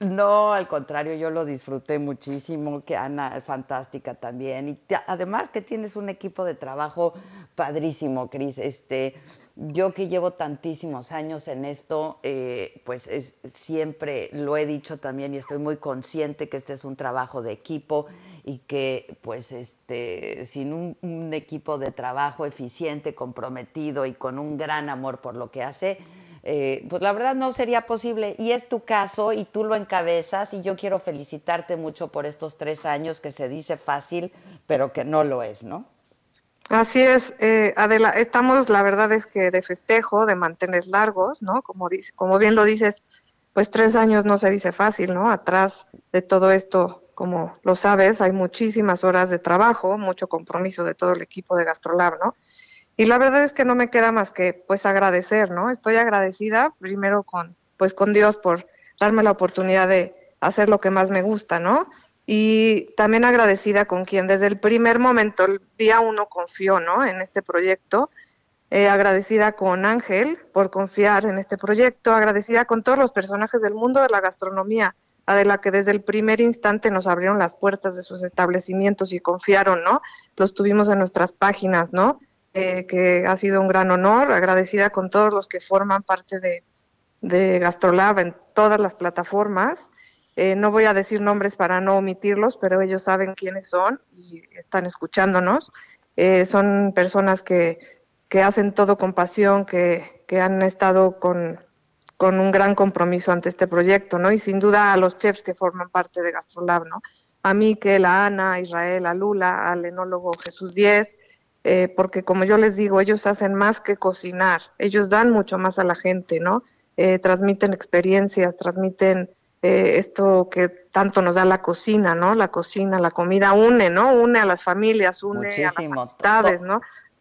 No, al contrario, yo lo disfruté muchísimo, que Ana es fantástica también. Y te- además que tienes un equipo de trabajo padrísimo, Cris. Este, yo que llevo tantísimos años en esto, eh, pues es- siempre lo he dicho también y estoy muy consciente que este es un trabajo de equipo y que pues este, sin un, un equipo de trabajo eficiente, comprometido y con un gran amor por lo que hace, eh, pues la verdad no sería posible. Y es tu caso y tú lo encabezas y yo quiero felicitarte mucho por estos tres años que se dice fácil, pero que no lo es, ¿no? Así es, eh, Adela, estamos, la verdad es que de festejo, de mantener largos, ¿no? Como, dice, como bien lo dices, pues tres años no se dice fácil, ¿no? Atrás de todo esto, como lo sabes, hay muchísimas horas de trabajo, mucho compromiso de todo el equipo de Gastrolab, ¿no? Y la verdad es que no me queda más que, pues, agradecer, ¿no? Estoy agradecida primero con, pues, con Dios por darme la oportunidad de hacer lo que más me gusta, ¿no? Y también agradecida con quien desde el primer momento, el día uno, confió ¿no? en este proyecto. Eh, agradecida con Ángel por confiar en este proyecto, agradecida con todos los personajes del mundo de la gastronomía, a de la que desde el primer instante nos abrieron las puertas de sus establecimientos y confiaron, ¿no? Los tuvimos en nuestras páginas, ¿no? Eh, que ha sido un gran honor, agradecida con todos los que forman parte de, de Gastrolab en todas las plataformas. Eh, no voy a decir nombres para no omitirlos, pero ellos saben quiénes son y están escuchándonos. Eh, son personas que, que hacen todo con pasión, que, que han estado con, con un gran compromiso ante este proyecto, ¿no? Y sin duda a los chefs que forman parte de Gastrolab, ¿no? A Miquel, a Ana, a Israel, a Lula, al enólogo Jesús Díez, eh, porque como yo les digo, ellos hacen más que cocinar, ellos dan mucho más a la gente, ¿no? Eh, transmiten experiencias, transmiten eh, esto que tanto nos da la cocina, ¿no? La cocina, la comida une, ¿no? Une a las familias, une a las amistades, ¿no?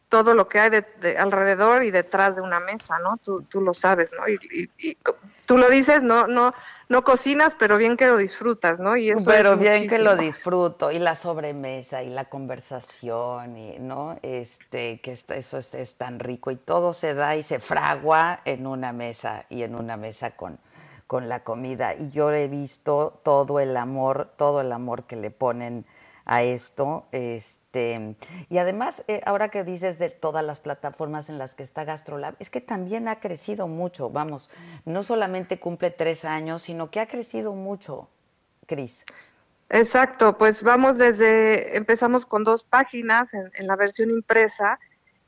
todo lo que hay de, alrededor y detrás de una mesa, ¿no? Tú, tú lo sabes, ¿no? Y, y, tú lo dices, no, no, no cocinas, pero bien que lo disfrutas, ¿no? Y eso pero bien que lo disfruto y la sobremesa y la conversación y, ¿no? Este, que eso es, es, tan rico y todo se da y se fragua en una mesa y en una mesa con, con la comida. Y yo he visto todo el amor, todo el amor que le ponen a esto. Este, y además, eh, ahora que dices de todas las plataformas en las que está GastroLab, es que también ha crecido mucho, vamos, no solamente cumple tres años, sino que ha crecido mucho, Cris. Exacto, pues vamos desde, empezamos con dos páginas en, en, la versión impresa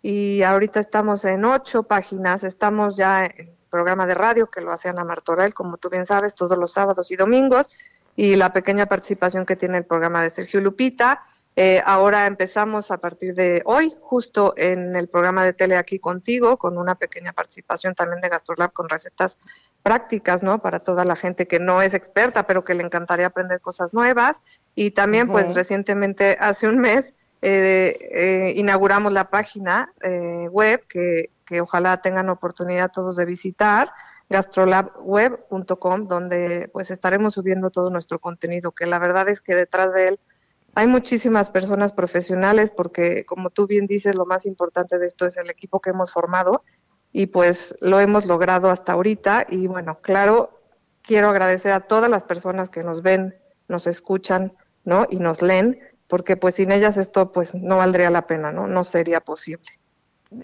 y ahorita estamos en ocho páginas, estamos ya en programa de radio que lo hace Ana Martorell, como tú bien sabes, todos los sábados y domingos, y la pequeña participación que tiene el programa de Sergio Lupita. Eh, ahora empezamos a partir de hoy, justo en el programa de tele aquí contigo, con una pequeña participación también de GastroLab con recetas prácticas, ¿no? Para toda la gente que no es experta, pero que le encantaría aprender cosas nuevas. Y también, pues recientemente, hace un mes, eh, eh, inauguramos la página web que, que ojalá tengan oportunidad todos de visitar, gastrolabweb.com, donde pues estaremos subiendo todo nuestro contenido, que la verdad es que detrás de él hay muchísimas personas profesionales, porque como tú bien dices, lo más importante de esto es el equipo que hemos formado y pues lo hemos logrado hasta ahorita y bueno, claro, quiero agradecer a todas las personas que nos ven, nos escuchan, ¿no? Y nos leen, porque pues sin ellas esto pues no valdría la pena, ¿no? No sería posible.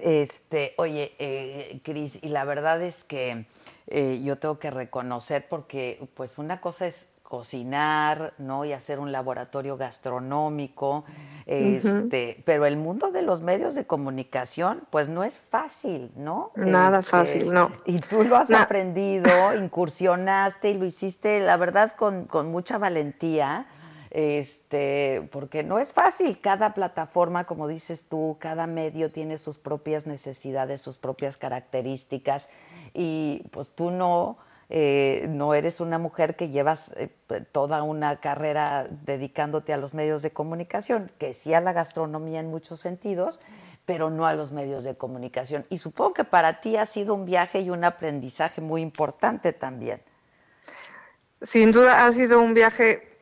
Este, oye, eh, Cris, y la verdad es que eh, yo tengo que reconocer porque, pues, una cosa es cocinar, ¿no? Y hacer un laboratorio gastronómico, este, pero el mundo de los medios de comunicación, pues no es fácil, ¿no? Nada este, fácil, no. Y tú lo has aprendido, incursionaste y lo hiciste, la verdad, con, con mucha valentía este, porque no es fácil. Cada plataforma, como dices tú, cada medio tiene sus propias necesidades, sus propias características, y pues tú no, eh, no eres una mujer que llevas eh, toda una carrera dedicándote a los medios de comunicación, que sí a la gastronomía en muchos sentidos, pero no a los medios de comunicación. Y supongo que para ti ha sido un viaje y un aprendizaje muy importante también. Sin duda ha sido un viaje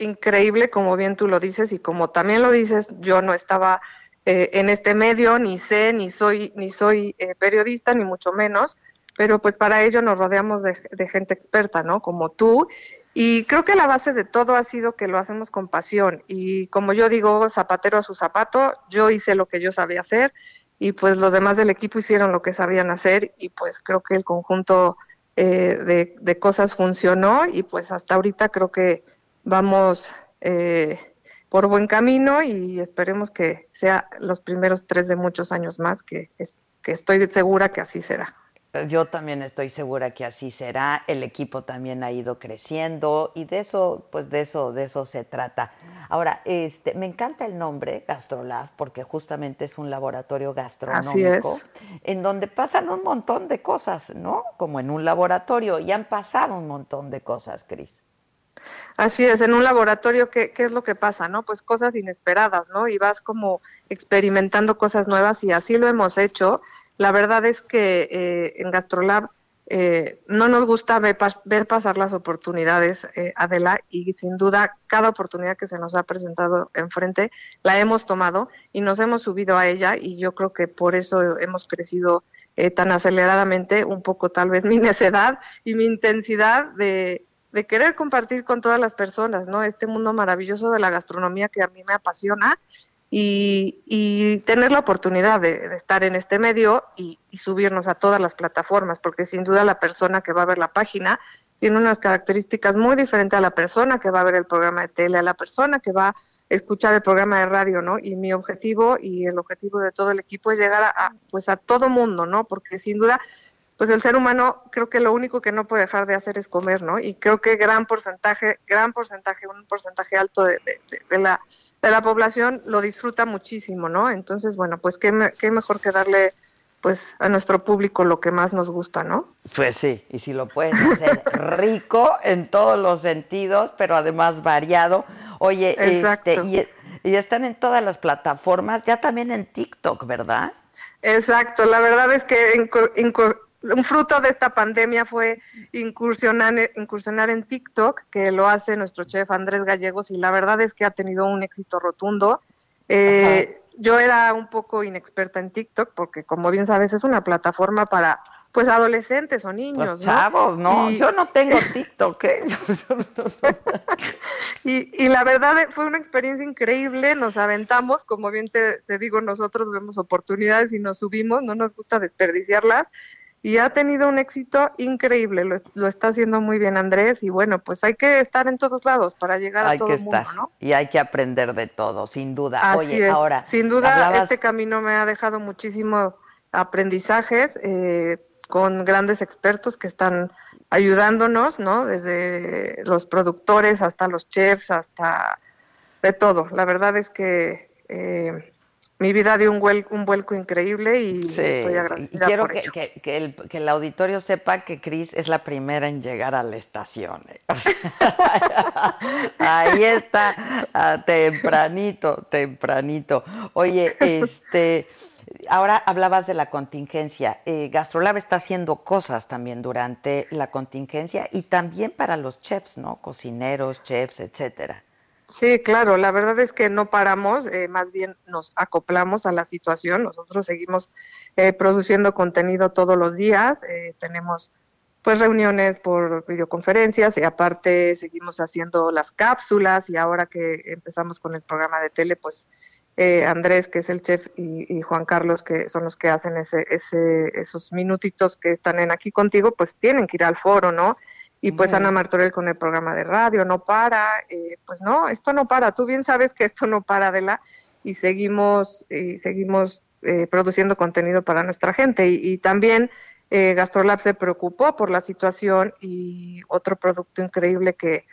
increíble, como bien tú lo dices, y como también lo dices, yo no estaba eh, en este medio, ni sé, ni soy, ni soy eh, periodista, ni mucho menos, pero pues para ello nos rodeamos de, gente experta, ¿no? Como tú. Y creo que la base de todo ha sido que lo hacemos con pasión. Y como yo digo, zapatero a su zapato, yo hice lo que yo sabía hacer y pues los demás del equipo hicieron lo que sabían hacer y pues creo que el conjunto eh, de, de cosas funcionó y pues hasta ahorita creo que vamos eh, por buen camino y esperemos que sea los primeros tres de muchos años más, que, que estoy segura que así será. Yo también estoy segura que así será. El equipo también ha ido creciendo y de eso, pues de eso, de eso se trata. Ahora, este, me encanta el nombre Gastrolab porque justamente es un laboratorio gastronómico en donde pasan un montón de cosas, ¿no? Como en un laboratorio y han pasado un montón de cosas, Cris. Así es, en un laboratorio, ¿qué, ¿qué, es lo que pasa? no Pues cosas inesperadas, ¿no? Y vas como experimentando cosas nuevas y así lo hemos hecho. La verdad es que eh, en Gastrolab eh, no nos gusta ver, pasar las oportunidades, eh, Adela, y sin duda cada oportunidad que se nos ha presentado enfrente la hemos tomado y nos hemos subido a ella y yo creo que por eso hemos crecido tan aceleradamente, un poco tal vez (laughs) mi necedad y mi intensidad de de querer compartir con todas las personas, ¿no? Este mundo maravilloso de la gastronomía que a mí me apasiona y, y tener la oportunidad de, estar en este medio y, subirnos a todas las plataformas, porque sin duda la persona que va a ver la página tiene unas características muy diferentes a la persona que va a ver el programa de tele, a la persona que va a escuchar el programa de radio, ¿no? Y mi objetivo y el objetivo de todo el equipo es llegar a, pues a todo mundo, ¿no? Porque sin duda pues el ser humano creo que lo único que no puede dejar de hacer es comer, ¿no? Y creo que gran porcentaje, gran porcentaje, un porcentaje alto de, la, de la población lo disfruta muchísimo, ¿no? Entonces, bueno, pues qué, qué mejor que darle pues a nuestro público lo que más nos gusta, ¿no? Pues sí, y si lo pueden hacer (laughs) rico en todos los sentidos, pero además variado. Oye, este, y, y están en todas las plataformas, ya también en TikTok, ¿verdad? Exacto, la verdad es que un fruto de esta pandemia fue incursionar, incursionar en TikTok, que lo hace nuestro chef Andrés Gallegos, y la verdad es que ha tenido un éxito rotundo. Eh, yo era un poco inexperta en TikTok, porque como bien sabes, es una plataforma para pues adolescentes o niños. Pues chavos, (laughs) ¿no? Yo no tengo TikTok. ¿eh? y, y, la verdad fue una experiencia increíble, nos aventamos, como bien te, te, digo, nosotros vemos oportunidades y nos subimos, no nos gusta desperdiciarlas. Y ha tenido un éxito increíble, lo, lo está haciendo muy bien Andrés y bueno, pues hay que estar en todos lados para llegar a todo que el mundo, estar. ¿no? Y hay que aprender de todo, sin duda. Oye, ahora... Sin duda, este camino me ha dejado muchísimo aprendizajes, eh, con grandes expertos que están ayudándonos, ¿no? Desde los productores hasta los chefs, hasta de todo. La verdad es que eh, mi vida dio un, vuelco, un vuelco increíble y estoy agradecida. Y quiero que, que, el, que, el, auditorio sepa que Cris es la primera en llegar a la estación. ¿eh? (laughs) ahí está, tempranito, tempranito. Oye, este ahora hablabas de la contingencia. Eh, Gastrolab está haciendo cosas también durante la contingencia y también para los chefs, ¿no? Cocineros, chefs, etcétera. Sí, claro, la verdad es que no paramos, eh, más bien nos acoplamos a la situación. Nosotros seguimos eh, produciendo contenido todos los días, eh, tenemos pues reuniones por videoconferencias y aparte seguimos haciendo las cápsulas y ahora que empezamos con el programa de tele, pues eh, Andrés, que es el chef, y, Juan Carlos, que son los que hacen ese, ese, esos minutitos que están en aquí contigo, pues tienen que ir al foro, ¿no? Y pues Ana Martorell con el programa de radio, no para, eh, pues no, esto no para, tú bien sabes que esto no para, de la y seguimos, y seguimos eh, produciendo contenido para nuestra gente. Y, y también Gastrolab se preocupó por la situación y otro producto increíble que,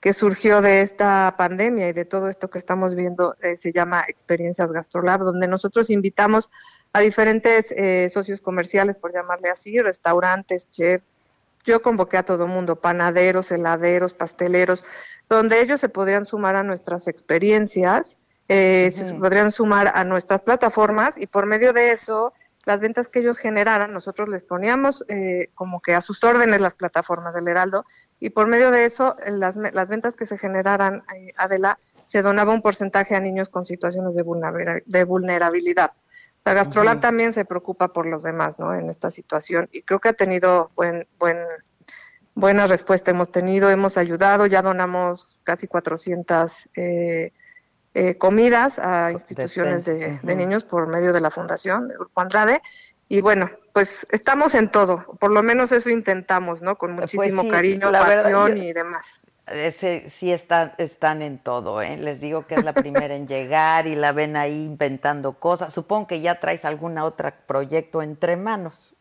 que surgió de esta pandemia y de todo esto que estamos viendo eh, se llama Experiencias Gastrolab, donde nosotros invitamos a diferentes eh, socios comerciales, por llamarle así, restaurantes, chef. Yo convoqué a todo mundo, panaderos, heladeros, pasteleros, donde ellos se podrían sumar a nuestras experiencias, eh, se podrían sumar a nuestras plataformas y por medio de eso las ventas que ellos generaran, nosotros les poníamos como que a sus órdenes las plataformas del Heraldo y por medio de eso las, las ventas que se generaran, eh, Adela, se donaba un porcentaje a niños con situaciones de, de vulnerabilidad. La Gastrolab también se preocupa por los demás, ¿no? En esta situación y creo que ha tenido buen, buen, buena respuesta. Hemos tenido, hemos ayudado, ya donamos casi 400 eh, eh, comidas a instituciones de, de, niños por medio de la fundación de Grupo Andrade y bueno, pues estamos en todo, por lo menos eso intentamos, ¿no? Con pues muchísimo cariño, pasión y demás. Sí están, en todo, ¿eh? Les digo que es la primera en llegar y la ven ahí inventando cosas. Supongo que ya traes algún otro proyecto entre manos.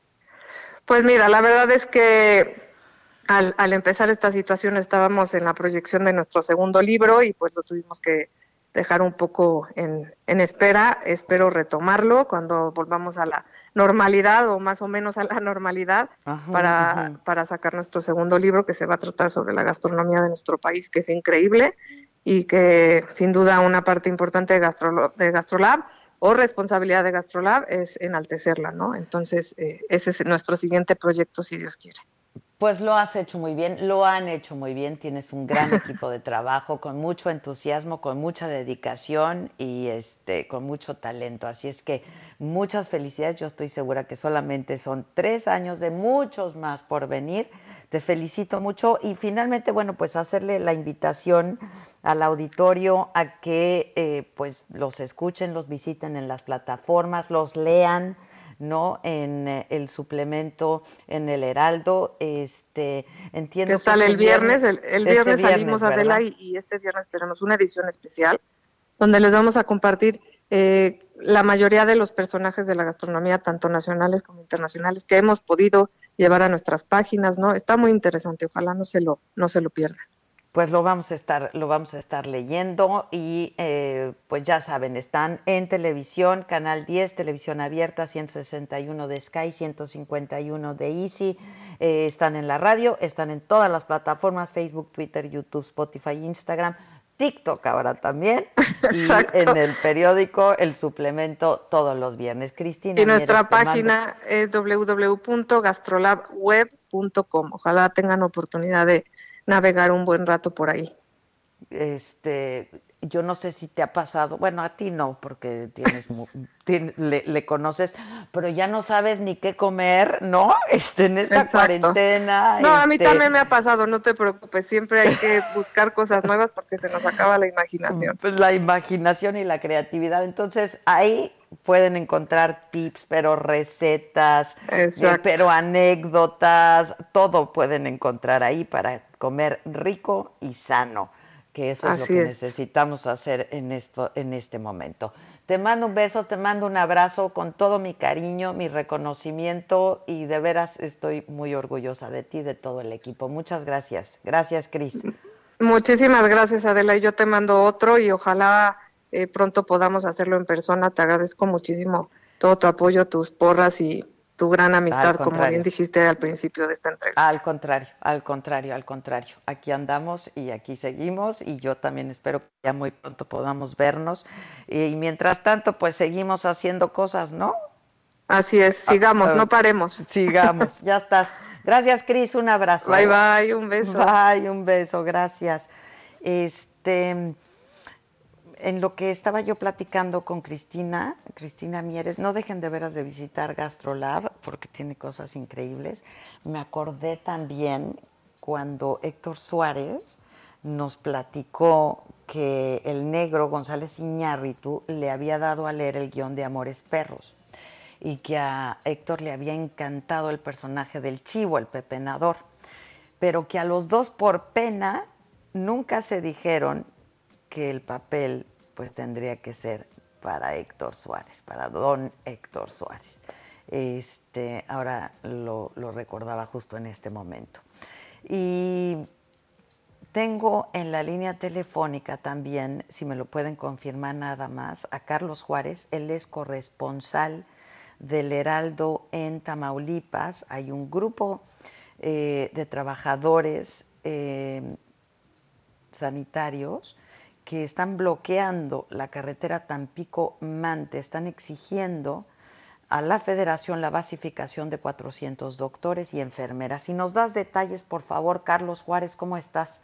Pues mira, la verdad es que al, al empezar esta situación estábamos en la proyección de nuestro segundo libro y pues lo tuvimos que dejar un poco en, en espera. Espero retomarlo cuando volvamos a la normalidad o más o menos a la normalidad para, para sacar nuestro segundo libro que se va a tratar sobre la gastronomía de nuestro país, que es increíble y que sin duda una parte importante de, Gastro, de Gastrolab o responsabilidad de Gastrolab es enaltecerla, ¿no? Entonces, eh, ese es nuestro siguiente proyecto, si Dios quiere. Pues lo has hecho muy bien, lo han hecho muy bien, tienes un gran (laughs) equipo de trabajo con mucho entusiasmo, con mucha dedicación y este con mucho talento. Así es que muchas felicidades, yo estoy segura que solamente son tres años de muchos más por venir. Te felicito mucho y finalmente, bueno, pues hacerle la invitación al auditorio a que eh, pues los escuchen, los visiten en las plataformas, los lean ¿no? En eh, el suplemento en el Heraldo. Este, entiendo que sale el viernes, el, este viernes, salimos a Adela y, y, este viernes tenemos una edición especial donde les vamos a compartir eh, la mayoría de los personajes de la gastronomía, tanto nacionales como internacionales, que hemos podido llevar a nuestras páginas, ¿no? Está muy interesante, ojalá no se lo, no se lo pierdan pues lo vamos a estar, lo vamos a estar leyendo y eh, pues ya saben, están en televisión, Canal 10, televisión abierta, 161 de Sky, 151 de Easy, eh, están en la radio, están en todas las plataformas, Facebook, Twitter, YouTube, Spotify, Instagram, TikTok ahora también (laughs) y en el periódico El Suplemento todos los viernes. Cristina. Y nuestra página es www.gastrolabweb.com. Ojalá tengan oportunidad de navegar un buen rato por ahí este, yo no sé si te ha pasado, bueno, a ti no, porque tienes, (laughs) le, conoces, pero ya no sabes ni qué comer, ¿no? (laughs) Este, en esta cuarentena. No, a mí este también me ha pasado, no te preocupes, siempre hay que (laughs) buscar cosas nuevas porque se nos acaba la imaginación. Pues la imaginación y la creatividad, entonces ahí pueden encontrar tips, pero recetas, eh, pero anécdotas, todo pueden encontrar ahí para comer rico y sano que eso es lo que necesitamos hacer en, esto, en este momento. Te mando un beso, te mando un abrazo con todo mi cariño, mi reconocimiento y de veras estoy muy orgullosa de ti, de todo el equipo. Muchas gracias. Gracias, Cris. Muchísimas gracias, Adela. Y yo te mando otro y ojalá eh, pronto podamos hacerlo en persona. Te agradezco muchísimo todo tu apoyo, tus porras y tu gran amistad, como bien dijiste al principio de esta entrevista. Al contrario, al contrario, al contrario. Aquí andamos y aquí seguimos y yo también espero que ya muy pronto podamos vernos. Y mientras tanto, pues seguimos haciendo cosas, ¿no? Así es, sigamos, no paremos. Sigamos, ya (laughs) estás. Gracias, Cris, un abrazo. Bye, bye, un beso. Bye, un beso, gracias. Este en lo que estaba yo platicando con Cristina, Cristina Mieres, no dejen de veras de visitar GastroLab porque tiene cosas increíbles. Me acordé también cuando Héctor Suárez nos platicó que el negro González Iñárritu le había dado a leer el guion de Amores Perros y que a Héctor le había encantado el personaje del chivo, el pepenador, pero que a los dos por pena nunca se dijeron que el papel pues tendría que ser para Héctor Suárez, para don Héctor Suárez. Este, ahora lo, lo recordaba justo en este momento. Y tengo en la línea telefónica también, si me lo pueden confirmar nada más, a Carlos Juárez. Él es corresponsal del Heraldo en Tamaulipas. Hay un grupo eh, de trabajadores eh, sanitarios que están bloqueando la carretera Tampico-Mante, están exigiendo a la federación la basificación de 400 doctores y enfermeras. Si nos das detalles, por favor, Carlos Juárez, ¿cómo estás?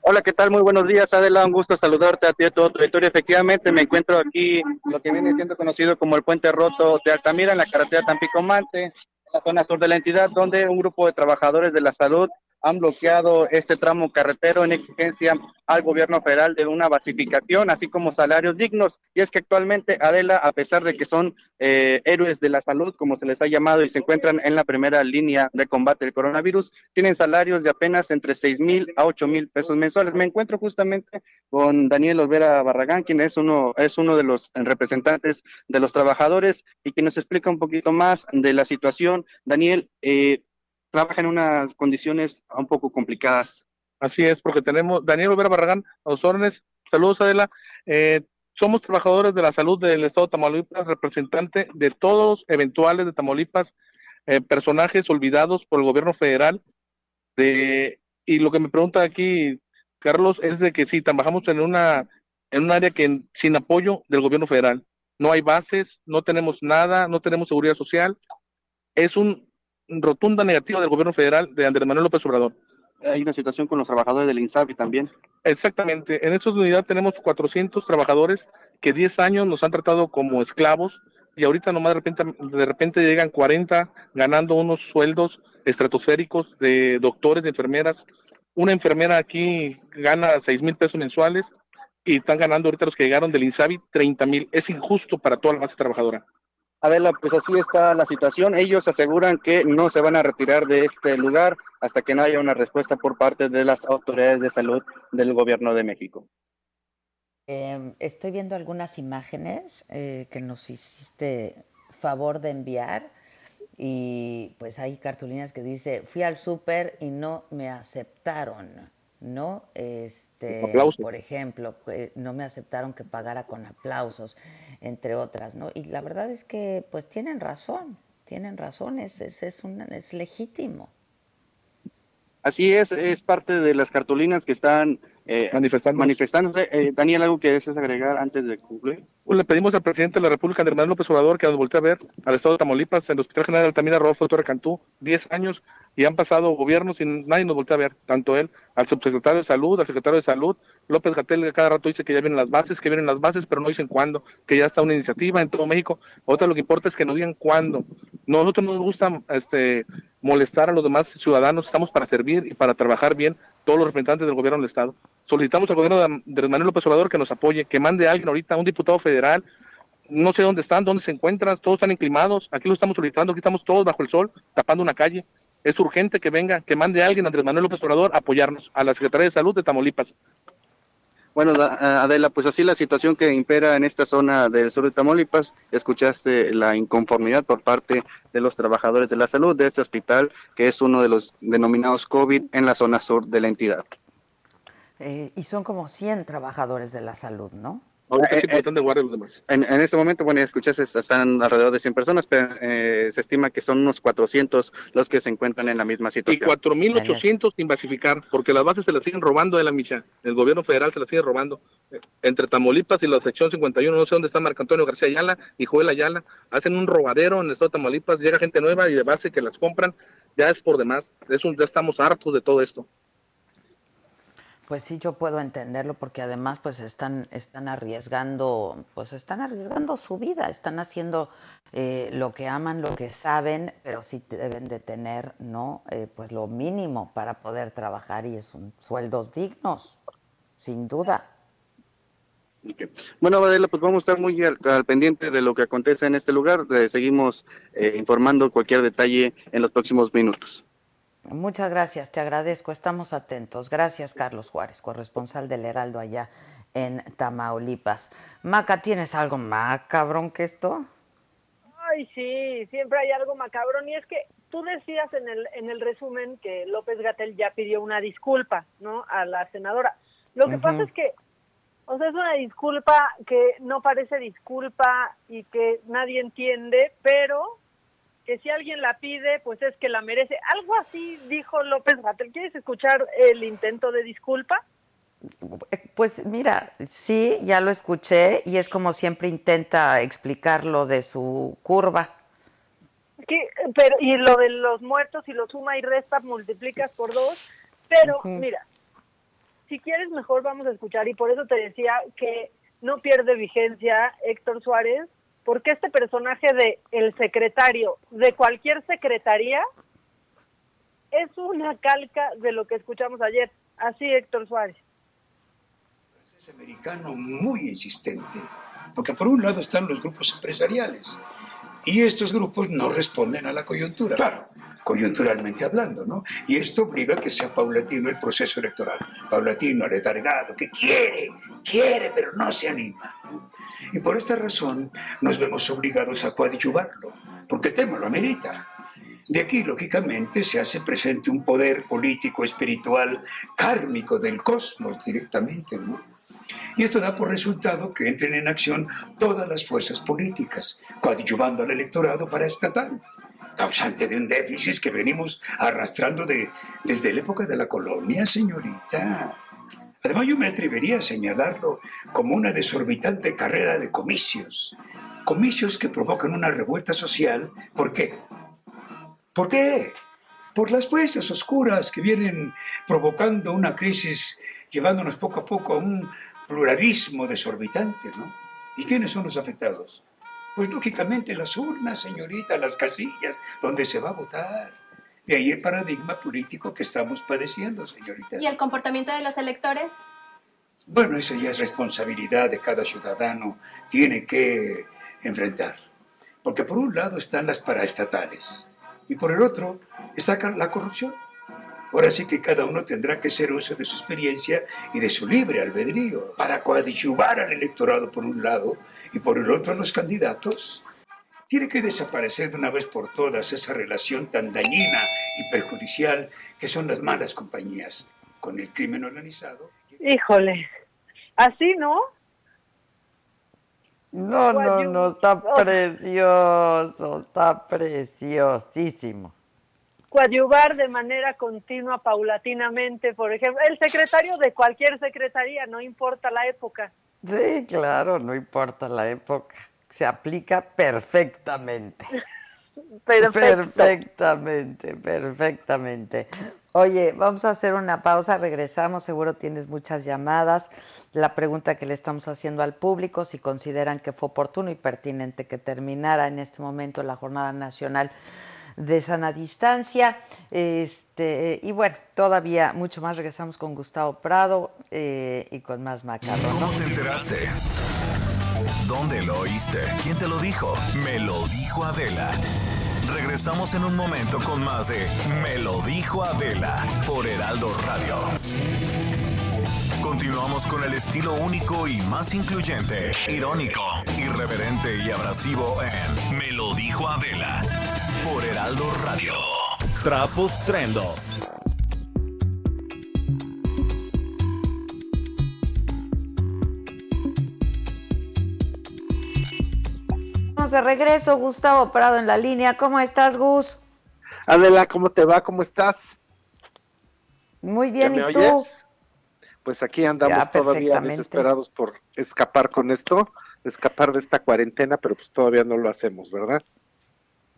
Hola, ¿qué tal? Muy buenos días, Adela. Un gusto saludarte a ti y a todo tu auditorio. Efectivamente, me encuentro aquí, lo que viene siendo conocido como el Puente Roto de Altamira, en la carretera Tampico-Mante, en la zona sur de la entidad, donde un grupo de trabajadores de la salud han bloqueado este tramo carretero en exigencia al gobierno federal de una basificación, así como salarios dignos. Y es que actualmente, Adela, a pesar de que son eh, héroes de la salud, como se les ha llamado, y se encuentran en la primera línea de combate del coronavirus, tienen salarios de apenas entre seis mil a ocho mil pesos mensuales. Me encuentro justamente con Daniel Olvera Barragán, quien es uno, es uno de los representantes de los trabajadores y que nos explica un poquito más de la situación. Daniel, eh, trabaja en unas condiciones un poco complicadas. Así es, porque tenemos Daniel Olvera Barragán, a los órdenes. Saludos, Adela. Eh, somos trabajadores de la salud del Estado de Tamaulipas, representante de todos los eventuales de Tamaulipas, eh, personajes olvidados por el gobierno federal. De, y lo que me pregunta aquí, Carlos, es de que sí, trabajamos en una en un área que sin apoyo del gobierno federal. No hay bases, no tenemos nada, no tenemos seguridad social. Es un rotunda negativa del gobierno federal de Andrés Manuel López Obrador. Hay una situación con los trabajadores del INSABI también. Exactamente. En esta unidad tenemos 400 trabajadores que 10 años nos han tratado como esclavos y ahorita nomás de repente, de repente llegan 40 ganando unos sueldos estratosféricos de doctores, de enfermeras. Una enfermera aquí gana 6 mil pesos mensuales y están ganando ahorita los que llegaron del INSABI 30 mil. Es injusto para toda la base trabajadora. Adela, pues así está la situación. Ellos aseguran que no se van a retirar de este lugar hasta que no haya una respuesta por parte de las autoridades de salud del gobierno de México. Em, estoy viendo algunas imágenes eh, que nos hiciste favor de enviar y pues hay cartulinas que dice, fui al súper y no me aceptaron. ¿No? Este, por ejemplo, no me aceptaron que pagara con aplausos, entre otras, ¿no? Y la verdad es que, pues, tienen razón, tienen razón, es, es, es, es legítimo. Así es, es parte de las cartulinas que están eh, manifestándose. Eh, Daniel, ¿algo que deseas agregar antes de concluir? Pues le pedimos al presidente de la República, Andrés Manuel López Obrador, que nos voltee a ver al estado de Tamaulipas, en el Hospital General de Altamira, Rodolfo Torre Cantú, 10 años, y han pasado gobiernos y nadie nos voltea a ver, tanto él, al subsecretario de Salud, al secretario de Salud, López Gatel cada rato dice que ya vienen las bases, que vienen las bases, pero no dicen cuándo, que ya está una iniciativa en todo México. Otra lo que importa es que nos digan cuándo. Nosotros nos gusta este, molestar a los demás ciudadanos, estamos para servir y para trabajar bien todos los representantes del gobierno del Estado. Solicitamos al gobierno de Manuel López Obrador que nos apoye, que mande a alguien ahorita, un diputado federal, no sé dónde están, dónde se encuentran, todos están inclimados, aquí lo estamos solicitando, aquí estamos todos bajo el sol, tapando una calle. Es urgente que venga, que mande a alguien, Andrés Manuel López Obrador, a apoyarnos, a la Secretaría de Salud de Tamaulipas. Bueno, eh, Adela, pues así la situación que impera en esta zona del sur de Tamaulipas, escuchaste la inconformidad por parte de los trabajadores de la salud de este hospital, que es uno de los denominados COVID en la zona sur de la entidad. Eh, y son como 100 trabajadores de la salud, ¿no? Ahorita eh, de guardia los demás. En, en, este momento, bueno, ya escuchaste, están alrededor de 100 personas, pero eh, se estima que son unos 400 los que se encuentran en la misma situación. Y 4.800 sin basificar, porque las bases se las siguen robando de la micha. El gobierno federal se las sigue robando. Entre Tamaulipas y la sección 51, no sé dónde está Marco Antonio García Ayala y Joel Ayala, hacen un robadero en el estado de Tamaulipas, llega gente nueva y de base que las compran, ya es por demás. Es un, ya estamos hartos de todo esto. Pues sí, yo puedo entenderlo porque además pues están, están arriesgando, pues están arriesgando su vida, están haciendo eh, lo que aman, lo que saben, pero sí deben de tener, ¿no? Eh, pues lo mínimo para poder trabajar y es un sueldos dignos, sin duda. Bueno, Badela, pues vamos a estar muy al, pendiente de lo que acontece en este lugar. seguimos eh, informando cualquier detalle en los próximos minutos. Muchas gracias, te agradezco. Estamos atentos. Gracias, Carlos Juárez, corresponsal del Heraldo allá en Tamaulipas. Maca, ¿tienes algo más cabrón que esto? Ay, sí, siempre hay algo macabrón. Y es que tú decías en el, en el resumen que López Gatel ya pidió una disculpa, ¿no? A la senadora. Lo que pasa es que, o sea, es una disculpa que no parece disculpa y que nadie entiende, pero que si alguien la pide, pues es que la merece. Algo así dijo López Gatel. ¿Quieres escuchar el intento de disculpa? Pues mira, sí, ya lo escuché y es como siempre intenta explicarlo de su curva. pero, y lo de los muertos y lo suma y resta, multiplicas por dos. Pero mira, si quieres mejor vamos a escuchar y por eso te decía que no pierde vigencia Héctor Suárez porque este personaje de el secretario de cualquier secretaría es una calca de lo que escuchamos ayer. Así, Héctor Suárez. Es americano muy insistente, porque por un lado están los grupos empresariales y estos grupos no responden a la coyuntura. Claro, coyunturalmente hablando, ¿no? Y esto obliga a que sea paulatino el proceso electoral, paulatino, retargado, que quiere, quiere, pero no se anima. Y por esta razón nos vemos obligados a coadyuvarlo, porque el tema lo amerita. De aquí, lógicamente, se hace presente un poder político, espiritual, kármico del cosmos directamente, ¿no? Y esto da por resultado que entren en acción todas las fuerzas políticas, coadyuvando al electorado para estatal, causante de un déficit que venimos arrastrando de, desde la época de la colonia, señorita. Además, yo me atrevería a señalarlo como una desorbitante carrera de comicios. Comicios que provocan una revuelta social. ¿Por qué? ¿Por qué? Por las fuerzas oscuras que vienen provocando una crisis, llevándonos poco a poco a un pluralismo desorbitante, ¿no? ¿Y quiénes son los afectados? Pues lógicamente las urnas, señorita, las casillas, donde se va a votar. De ahí el paradigma político que estamos padeciendo, señorita. ¿Y el comportamiento de los electores? Bueno, esa ya es responsabilidad de cada ciudadano, tiene que enfrentar. Porque por un lado están las paraestatales y por el otro está la corrupción. Ahora sí que cada uno tendrá que hacer uso de su experiencia y de su libre albedrío para coadyuvar al electorado por un lado y por el otro los candidatos tiene que desaparecer de una vez por todas esa relación tan dañina y perjudicial que son las malas compañías con el crimen organizado. Híjole, así no. No, no, no, está precioso, está preciosísimo. coadyuvar de manera continua, paulatinamente, por ejemplo, el secretario de cualquier secretaría, no importa la época. Sí, claro, no importa la época, se aplica perfectamente. (laughs) Perfectamente, perfectamente. Oye, vamos a hacer una pausa, regresamos, seguro tienes muchas llamadas. La pregunta que le estamos haciendo al público, si consideran que fue oportuno y pertinente que terminara en este momento la Jornada Nacional de Sana Distancia. Este, y bueno, todavía mucho más. Regresamos con Gustavo Prado eh, y con más macarrón. ¿Cómo te enteraste? ¿Dónde lo oíste? ¿Quién te lo dijo? Me lo dijo Adela. Regresamos en un momento con más de Me lo dijo Adela por Heraldo Radio. Continuamos con el estilo único y más incluyente, irónico, irreverente y abrasivo en Me lo dijo Adela por Heraldo Radio. Trapos Trendo. Vamos de regreso, Gustavo Prado en la línea. ¿Cómo estás, Gus? Adela, ¿cómo te va? ¿Cómo estás? Muy bien, ¿Ya me ¿y tú? oyes? Pues aquí andamos Ya, todavía desesperados por escapar con esto, escapar de esta cuarentena, pero pues todavía no lo hacemos, ¿verdad?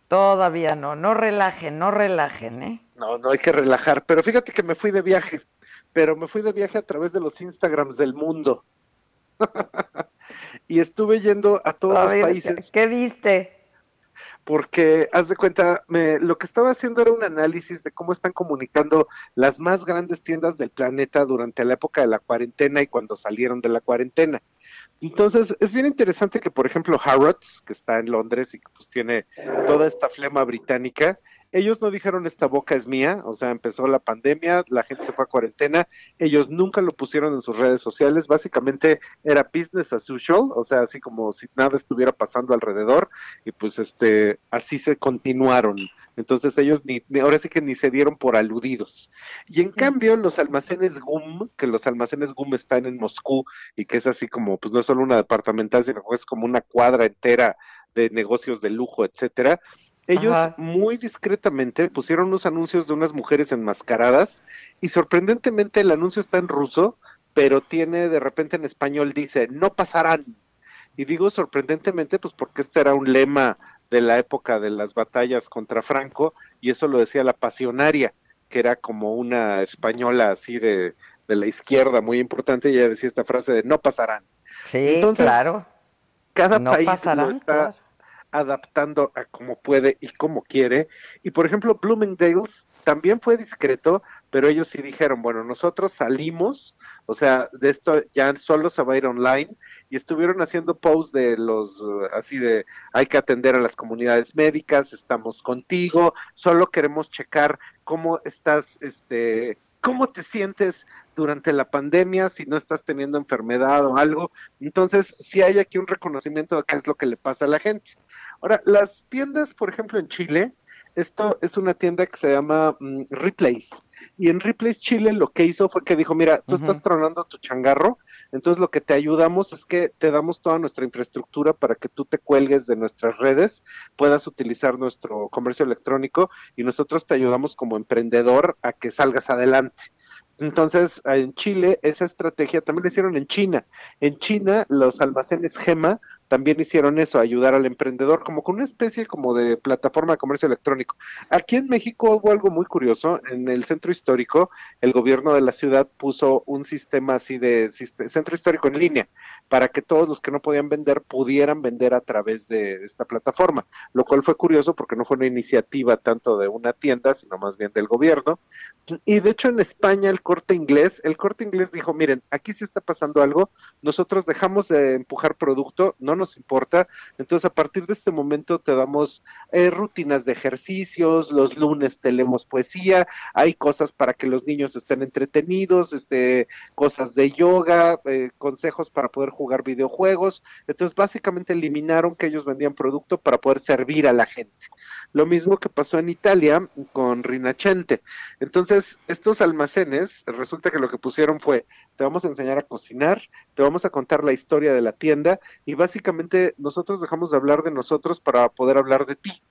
Todavía no, no relajen, no relajen, ¿eh? No, no hay que relajar, pero fíjate que me fui de viaje, pero me fui de viaje a través de los Instagrams del mundo. (laughs) y estuve yendo a todos A los países. ¿Qué viste? porque haz de cuenta, me, lo que estaba haciendo era un análisis de cómo están comunicando las más grandes tiendas del planeta durante la época de la cuarentena y cuando salieron de la cuarentena. Entonces, es bien interesante que, por ejemplo, Harrods, que está en Londres y que pues tiene toda esta flema británica, ellos no dijeron esta boca es mía, o sea, empezó la pandemia, la gente se fue a cuarentena, ellos nunca lo pusieron en sus redes sociales, básicamente era business as usual, o sea, así como si nada estuviera pasando alrededor, y pues este, así se continuaron. Entonces ellos ni, ahora sí que ni se dieron por aludidos. Y en cambio, los almacenes GUM, que los almacenes GUM están en Moscú y que es así como, pues no es solo una departamental, sino que es como una cuadra entera de negocios de lujo, etcétera. Ellos Ajá. muy discretamente pusieron unos anuncios de unas mujeres enmascaradas y sorprendentemente el anuncio está en ruso, pero tiene de repente en español dice, no pasarán. Y digo sorprendentemente, pues porque este era un lema de la época de las batallas contra Franco, y eso lo decía la pasionaria, que era como una española así de, de la izquierda muy importante, y ella decía esta frase de no pasarán. Sí, Entonces, claro. Cada No país lo está claro. adaptando a como puede y como quiere. Y por ejemplo, Bloomingdale's también fue discreto, pero ellos sí dijeron, bueno, nosotros salimos, o sea, de esto ya solo se va a ir online y estuvieron haciendo posts de los, así de, hay que atender a las comunidades médicas, estamos contigo, solo queremos checar cómo estás, este, cómo te sientes durante la pandemia, si no estás teniendo enfermedad o algo. Entonces, sí hay aquí un reconocimiento de qué es lo que le pasa a la gente. Ahora, las tiendas, por ejemplo, en Chile, esto es una tienda que se llama mm, Replace. Y en Replace Chile lo que hizo fue que dijo, mira, tú estás tronando tu changarro, entonces lo que te ayudamos es que te damos toda nuestra infraestructura para que tú te cuelgues de nuestras redes, puedas utilizar nuestro comercio electrónico y nosotros te ayudamos como emprendedor a que salgas adelante. Entonces, en Chile, esa estrategia también la hicieron en China. En China, los almacenes Gema también hicieron eso, ayudar al emprendedor, como con una especie como de plataforma de comercio electrónico. Aquí en México hubo algo muy curioso. En el centro histórico, el gobierno de la ciudad puso un sistema así de centro histórico en línea para que todos los que no podían vender pudieran vender a través de esta plataforma, lo cual fue curioso porque no fue una iniciativa tanto de una tienda, sino más bien del gobierno. Y de hecho en España el corte inglés, el corte inglés dijo, miren, aquí sí está pasando algo, nosotros dejamos de empujar producto, no nos importa, entonces a partir de este momento te damos eh, rutinas de ejercicios, los lunes te leemos poesía, hay cosas para que los niños estén entretenidos, este, cosas de yoga, eh, consejos para poder jugar videojuegos. Entonces, básicamente eliminaron que ellos vendían producto para poder servir a la gente. Lo mismo que pasó en Italia con Rinachente. Entonces, estos almacenes, resulta que lo que pusieron fue, te vamos a enseñar a cocinar, te vamos a contar la historia de la tienda y básicamente nosotros dejamos de hablar de nosotros para poder hablar de ti.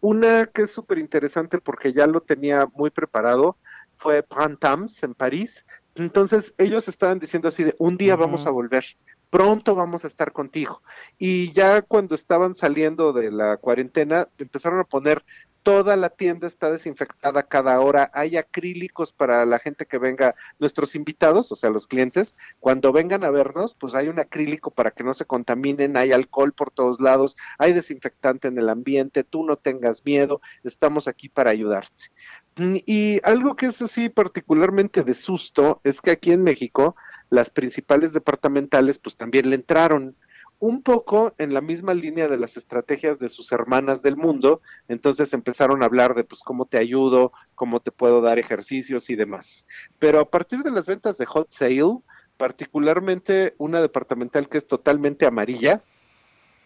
Una que es súper interesante porque ya lo tenía muy preparado fue Printemps en París. Entonces ellos estaban diciendo así de un día vamos a volver, pronto vamos a estar contigo. Y ya cuando estaban saliendo de la cuarentena empezaron a poner toda la tienda está desinfectada cada hora, hay acrílicos para la gente que venga, nuestros invitados, o sea, los clientes, cuando vengan a vernos, pues hay un acrílico para que no se contaminen, hay alcohol por todos lados, hay desinfectante en el ambiente, tú no tengas miedo, estamos aquí para ayudarte. Mm, Y algo que es así particularmente de susto es que aquí en México las principales departamentales pues también le entraron un poco en la misma línea de las estrategias de sus hermanas del mundo, entonces empezaron a hablar de pues cómo te ayudo, cómo te puedo dar ejercicios y demás. Pero a partir de las ventas de Hot Sale, particularmente una departamental que es totalmente amarilla,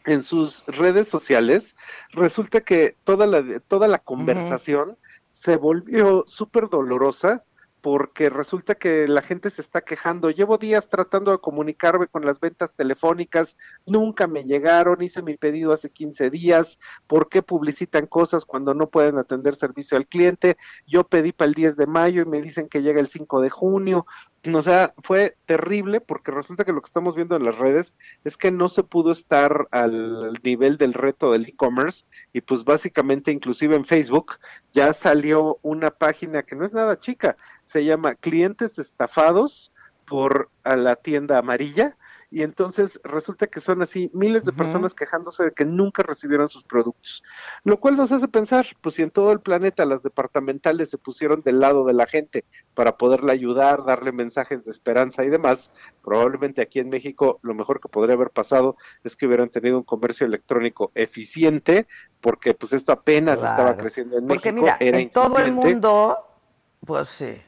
en sus redes sociales, resulta que toda la, toda la conversación se volvió súper dolorosa porque resulta que la gente se está quejando. Llevo días tratando de comunicarme con las ventas telefónicas, nunca me llegaron, hice mi pedido hace 15 días, ¿por qué publicitan cosas cuando no pueden atender servicio al cliente? Yo pedí para el 10 de mayo y me dicen que llega el 5 de junio. O sea, fue terrible porque resulta que lo que estamos viendo en las redes es que no se pudo estar al nivel del reto del e-commerce y pues básicamente inclusive en Facebook ya salió una página que no es nada chica, se llama Clientes Estafados por a la tienda amarilla y entonces resulta que son así miles de personas quejándose de que nunca recibieron sus productos. Lo cual nos hace pensar, pues si en todo el planeta las departamentales se pusieron del lado de la gente para poderle ayudar, darle mensajes de esperanza y demás, probablemente aquí en México lo mejor que podría haber pasado es que hubieran tenido un comercio electrónico eficiente, porque pues esto apenas Claro. estaba creciendo en Porque México, mira, era en todo el mundo, pues sí.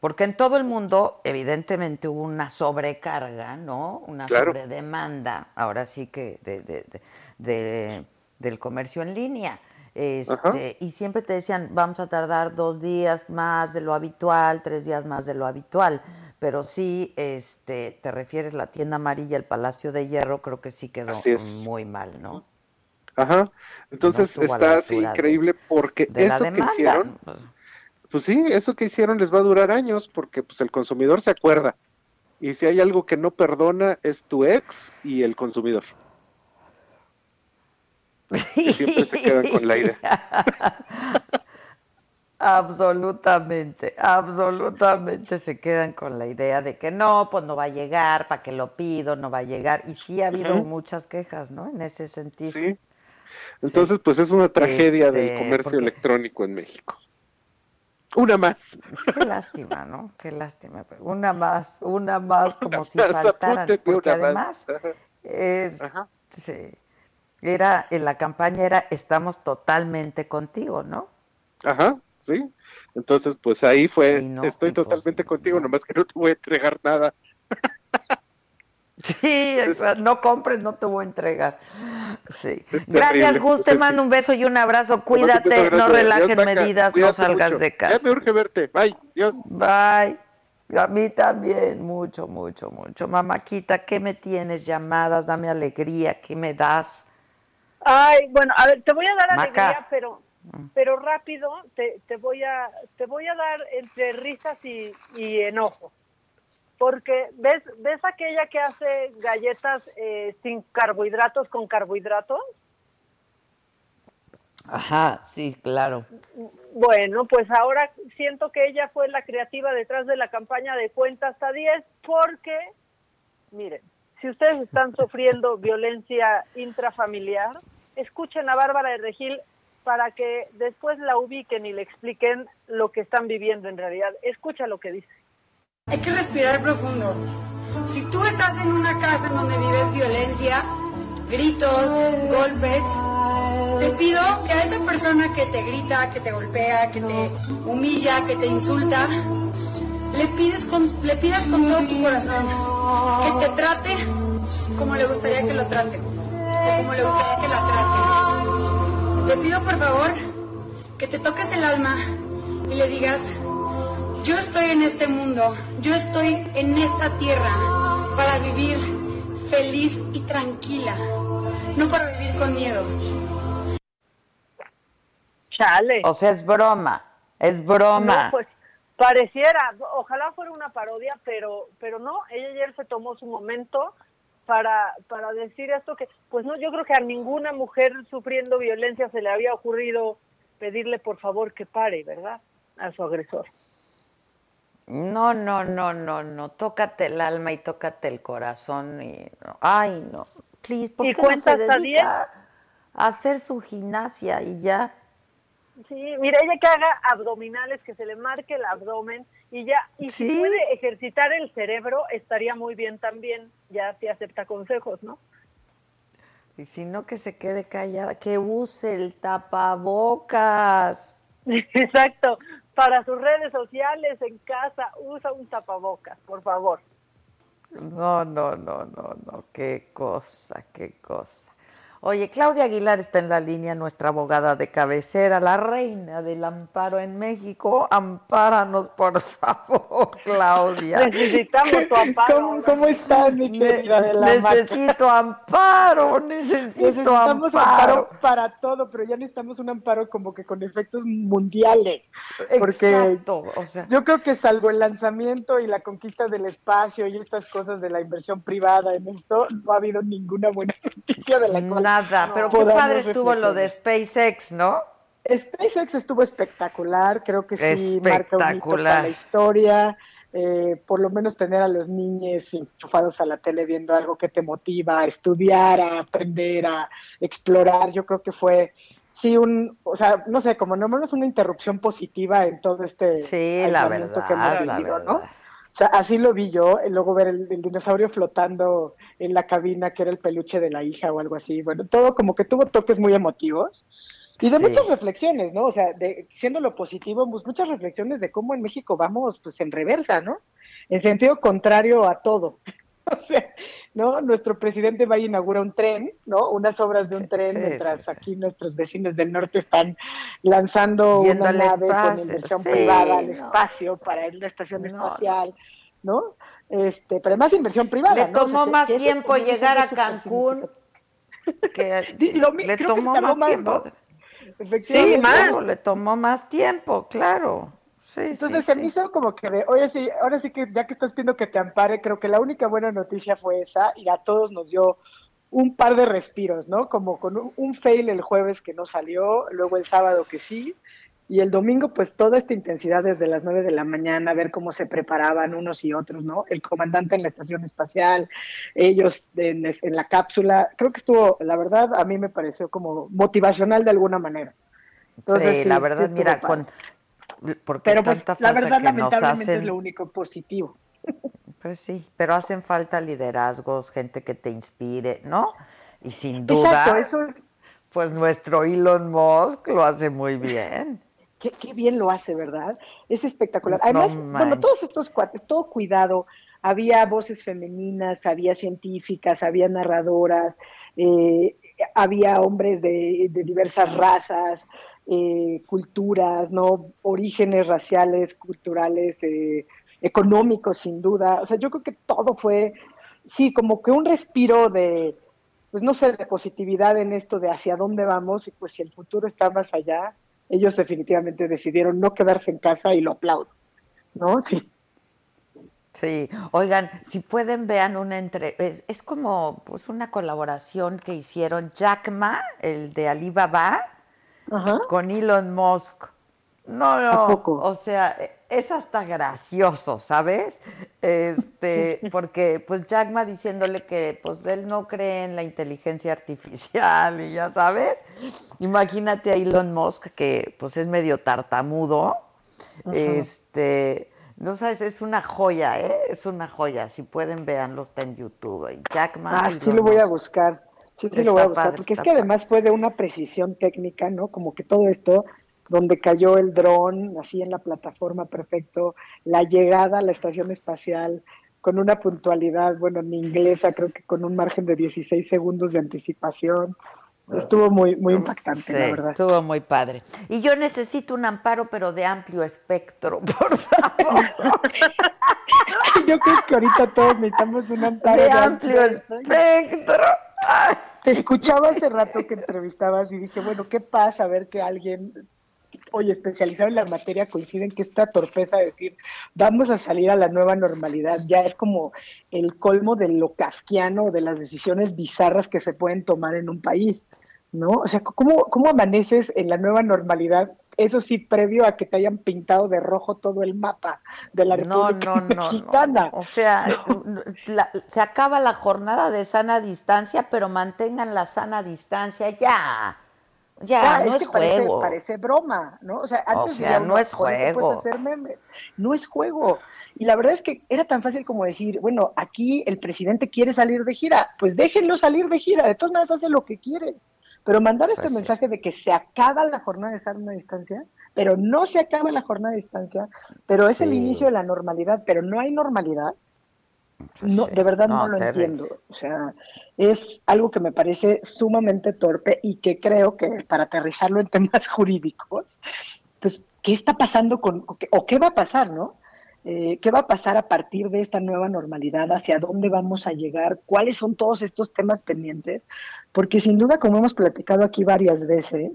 Porque en todo el mundo, evidentemente, hubo una sobrecarga, ¿no? Una Claro. sobredemanda, ahora sí que de, de- de- de- del comercio en línea. Este, y siempre te decían, vamos a tardar dos días más de lo habitual, tres días más de lo habitual. Pero sí, este, te refieres la tienda amarilla, el Palacio de Hierro, creo que sí quedó muy mal, ¿no? Ajá. Entonces la está así increíble porque eso que hicieron, pues sí, eso que hicieron les va a durar años porque pues el consumidor se acuerda. Y si hay algo que no perdona es tu ex y el consumidor. (laughs) Que siempre se quedan con la idea. Absolutamente, absolutamente se quedan con la idea de que no, pues no va a llegar, para que lo pido, no va a llegar. Y sí ha habido muchas quejas, ¿no? En ese sentido. Sí. Entonces, pues es una tragedia Este, del comercio porque- electrónico en México. Una más. Qué lástima, ¿no? Qué lástima. Una más, una más, como si faltaran. Porque además, es, sí, era, en la campaña era estamos totalmente contigo, ¿no? Ajá, sí. Entonces, pues ahí fue, no, estoy totalmente contigo, nomás que no te voy a entregar nada. (laughs) Sí, exacto. no compres, no te voy a entregar. Sí. Gracias. Gus, te mando un beso y un abrazo. Cuídate, no Maca, medidas, no salgas mucho. de Ya casa. me urge verte. Bye. Dios. Bye. A mí también, mucho, mucho, mucho. Mamáquita, ¿qué me tienes? Llamadas, dame alegría, ¿qué me das? Ay, bueno, a ver, te voy a dar Maca. alegría, pero pero rápido te, te voy a te voy a dar entre risas y, y enojo. Porque ves ves aquella que hace galletas eh, sin carbohidratos con carbohidratos? Ajá, sí, claro. Bueno, pues ahora siento que ella fue la creativa detrás de la campaña de cuenta hasta 10 porque, miren, si ustedes están (laughs) sufriendo violencia intrafamiliar, escuchen a Bárbara de Regil para que después la ubiquen y le expliquen lo que están viviendo en realidad. Escucha lo que dice. Hay que respirar profundo. Si tú estás en una casa en donde vives violencia, gritos, golpes, te pido que a esa persona que te grita, que te golpea, que te humilla, que te insulta, le con, le pidas con todo tu corazón que te trate como le gustaría que lo traten, o como le gustaría que la traten. Te pido por favor que te toques el alma y le digas, yo estoy en este mundo, yo estoy en esta tierra para vivir feliz y tranquila, no para vivir con miedo. Chale. O sea, es broma, es broma. No, pues pareciera, ojalá fuera una parodia, pero pero no, ella ayer se tomó su momento para para decir esto que pues no, yo creo que a ninguna mujer sufriendo violencia se le había ocurrido pedirle por favor que pare, ¿verdad? A su agresor. No, no, no, no, no. Tócate el alma y tócate el corazón. Y... Ay, no. Please, ¿por ¿Y qué no se dedica a hacer su gimnasia y ya? Sí, mira, ella que haga abdominales, que se le marque el abdomen y ya, y si Sí. puede ejercitar el cerebro, estaría muy bien también, ya si acepta consejos, ¿no? Y si no, que se quede callada, que use el tapabocas. (laughs) Exacto, para sus redes sociales, en casa, usa un tapabocas, por favor. No, no, no, no, no, qué cosa, qué cosa. Oye, Claudia Aguilar está en la línea, nuestra abogada de cabecera, la reina del amparo en México. Ampáranos, por favor, (laughs) Claudia. Necesitamos tu amparo. ¿Cómo, cómo están, mi querida de la? Necesito amparo, necesito Necesitamos amparo. amparo para todo, pero ya necesitamos un amparo como que con efectos mundiales. Porque Exacto, o sea, yo creo que salvo el lanzamiento y la conquista del espacio y estas cosas de la inversión privada en esto, no ha habido ninguna buena (laughs) noticia de la cual nada, pero qué padre estuvo lo de. SpaceX, ¿no? SpaceX estuvo espectacular, creo que sí marca un hito para la historia. eh, por lo menos tener a los niños enchufados a la tele viendo algo que te motiva a estudiar, a aprender, a explorar, yo creo que fue sí un, o sea, no sé, como no menos una interrupción positiva en todo este Sí, la que hemos vivido, ¿no? Sea, así lo vi yo, y luego ver el, el dinosaurio flotando en la cabina, que era el peluche de la hija o algo así. Bueno, todo como que tuvo toques muy emotivos. Y de Sí. muchas reflexiones, ¿no? O sea, de, siendo lo positivo, pues muchas reflexiones de cómo en México vamos pues en reversa, ¿no? En sentido contrario a todo. (laughs) O sea, ¿no? Nuestro presidente va a inaugurar un tren, ¿no? Unas obras de un tren, sí, mientras aquí nuestros vecinos del norte están lanzando Yendo una nave con inversión privada al no. espacio para ir a la estación No, espacial, ¿no? Este, pero además inversión privada. Le ¿no? O sea, tomó más tiempo es llegar a Cancún (laughs) que (laughs) lo le creo tomó más más, tiempo. ¿no? Sí, claro, le tomó más tiempo, claro. Sí, Entonces sí, se me sí. hizo como que de, oye, sí, ahora sí que ya que estás pidiendo que te ampare, creo que la única buena noticia fue esa y a todos nos dio un par de respiros, ¿no? Como con un, un fail el jueves que no salió, luego el sábado que sí, y el domingo pues toda esta intensidad desde las 9 de la mañana, ver cómo se preparaban unos y otros, ¿no? El comandante en la estación espacial, ellos en, en la cápsula, creo que estuvo, la verdad, a mí me pareció como motivacional de alguna manera. Entonces, sí, la verdad, sí mira, padre. con porque Pero pues tanta la verdad lamentablemente hacen, es lo único positivo. (laughs) pues sí, pero hacen falta liderazgos, gente que te inspire, ¿no? Y sin duda, Exacto, eso es, pues nuestro Elon Musk lo hace muy bien. (laughs) qué, qué bien lo hace, ¿verdad? Es espectacular. No Además, bueno, manches. todos estos cuates, todo cuidado, había voces femeninas, había científicas, había narradoras, eh, había hombres de, de diversas razas, eh, culturas, ¿no? Orígenes raciales, culturales, eh, económicos, sin duda. O sea, yo creo que todo fue, sí, como que un respiro de, pues no sé, de positividad en esto de hacia dónde vamos y pues si el futuro está más allá, ellos definitivamente decidieron no quedarse en casa y lo aplaudo, ¿no? Sí. Sí, oigan, si pueden vean una entre es, es como pues una colaboración que hicieron Jack Ma, el de Alibaba, con Elon Musk. No, no, o sea, es hasta gracioso, ¿sabes? Este, (laughs) porque pues Jack Ma diciéndole que pues él no cree en la inteligencia artificial y ya sabes. Imagínate a Elon Musk que pues es medio tartamudo. Ajá. Este, no sabes, es una joya, ¿eh? Es una joya. Si pueden, véanlo, está en YouTube. Y Jack Ma. Ah, sí lo voy a buscar. Sí, sí lo voy a buscar, porque es que además fue de una precisión técnica, ¿no? Como que todo esto, donde cayó el dron, así en la plataforma perfecto, la llegada a la estación espacial, con una puntualidad, bueno, en inglesa, creo que con un margen de 16 segundos de anticipación. Estuvo muy, muy impactante, Sí, la verdad. estuvo muy padre. Y yo necesito un amparo, pero de amplio espectro, (laughs) por favor. (laughs) Yo creo que ahorita todos necesitamos un amparo De amplio espectro. Te escuchaba hace rato que entrevistabas y dije, bueno, ¿qué pasa? A ver que alguien, oye, especializado en la materia coincide en que esta torpeza de decir, vamos a salir a la nueva normalidad, ya es como el colmo de lo kafkiano, de las decisiones bizarras que se pueden tomar en un país, ¿no? O sea, ¿cómo, cómo amaneces en la nueva normalidad? Eso sí, previo a que te hayan pintado de rojo todo el mapa de la No, República no, no, Mexicana. O sea, la- se acaba la jornada de sana distancia, pero mantengan la sana distancia ya. Ya, Ah, no es es, que parece- juego. Parece, broma, ¿no? O sea, O antes sea, diría no es "Con esto juego". puedes hacer memes". No es juego. Y la verdad es que era tan fácil como decir, bueno, aquí el presidente quiere salir de gira, pues déjenlo salir de gira, de todas maneras hace lo que quiere. Pero mandar este Pues sí. mensaje de que se acaba la jornada de sana distancia, pero no se acaba la jornada de distancia, pero es el inicio de la normalidad, pero no hay normalidad, no, de verdad no, No, lo terrible. entiendo. O sea, es algo que me parece sumamente torpe y que creo que para aterrizarlo en temas (laughs) jurídicos, pues, ¿qué está pasando con, o qué, o qué va a pasar, no? Eh, ¿Qué va a pasar a partir de esta nueva normalidad? ¿Hacia dónde vamos a llegar? ¿Cuáles son todos estos temas pendientes? Porque sin duda, como hemos platicado aquí varias veces,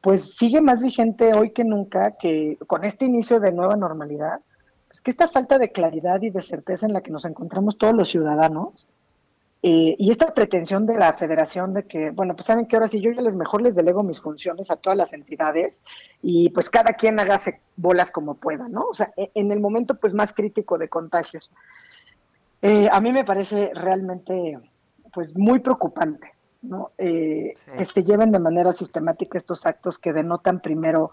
pues sigue más vigente hoy que nunca que con este inicio de nueva normalidad, pues que esta falta de claridad y de certeza en la que nos encontramos todos los ciudadanos, eh, y esta pretensión de la federación de que, bueno, pues saben que ahora sí yo ya les mejor les delego mis funciones a todas las entidades y pues cada quien hágase bolas como pueda, ¿no? O sea, e- en el momento pues más crítico de contagios. Eh, a mí me parece realmente pues muy preocupante, ¿no? Eh, Que se lleven de manera sistemática estos actos que denotan primero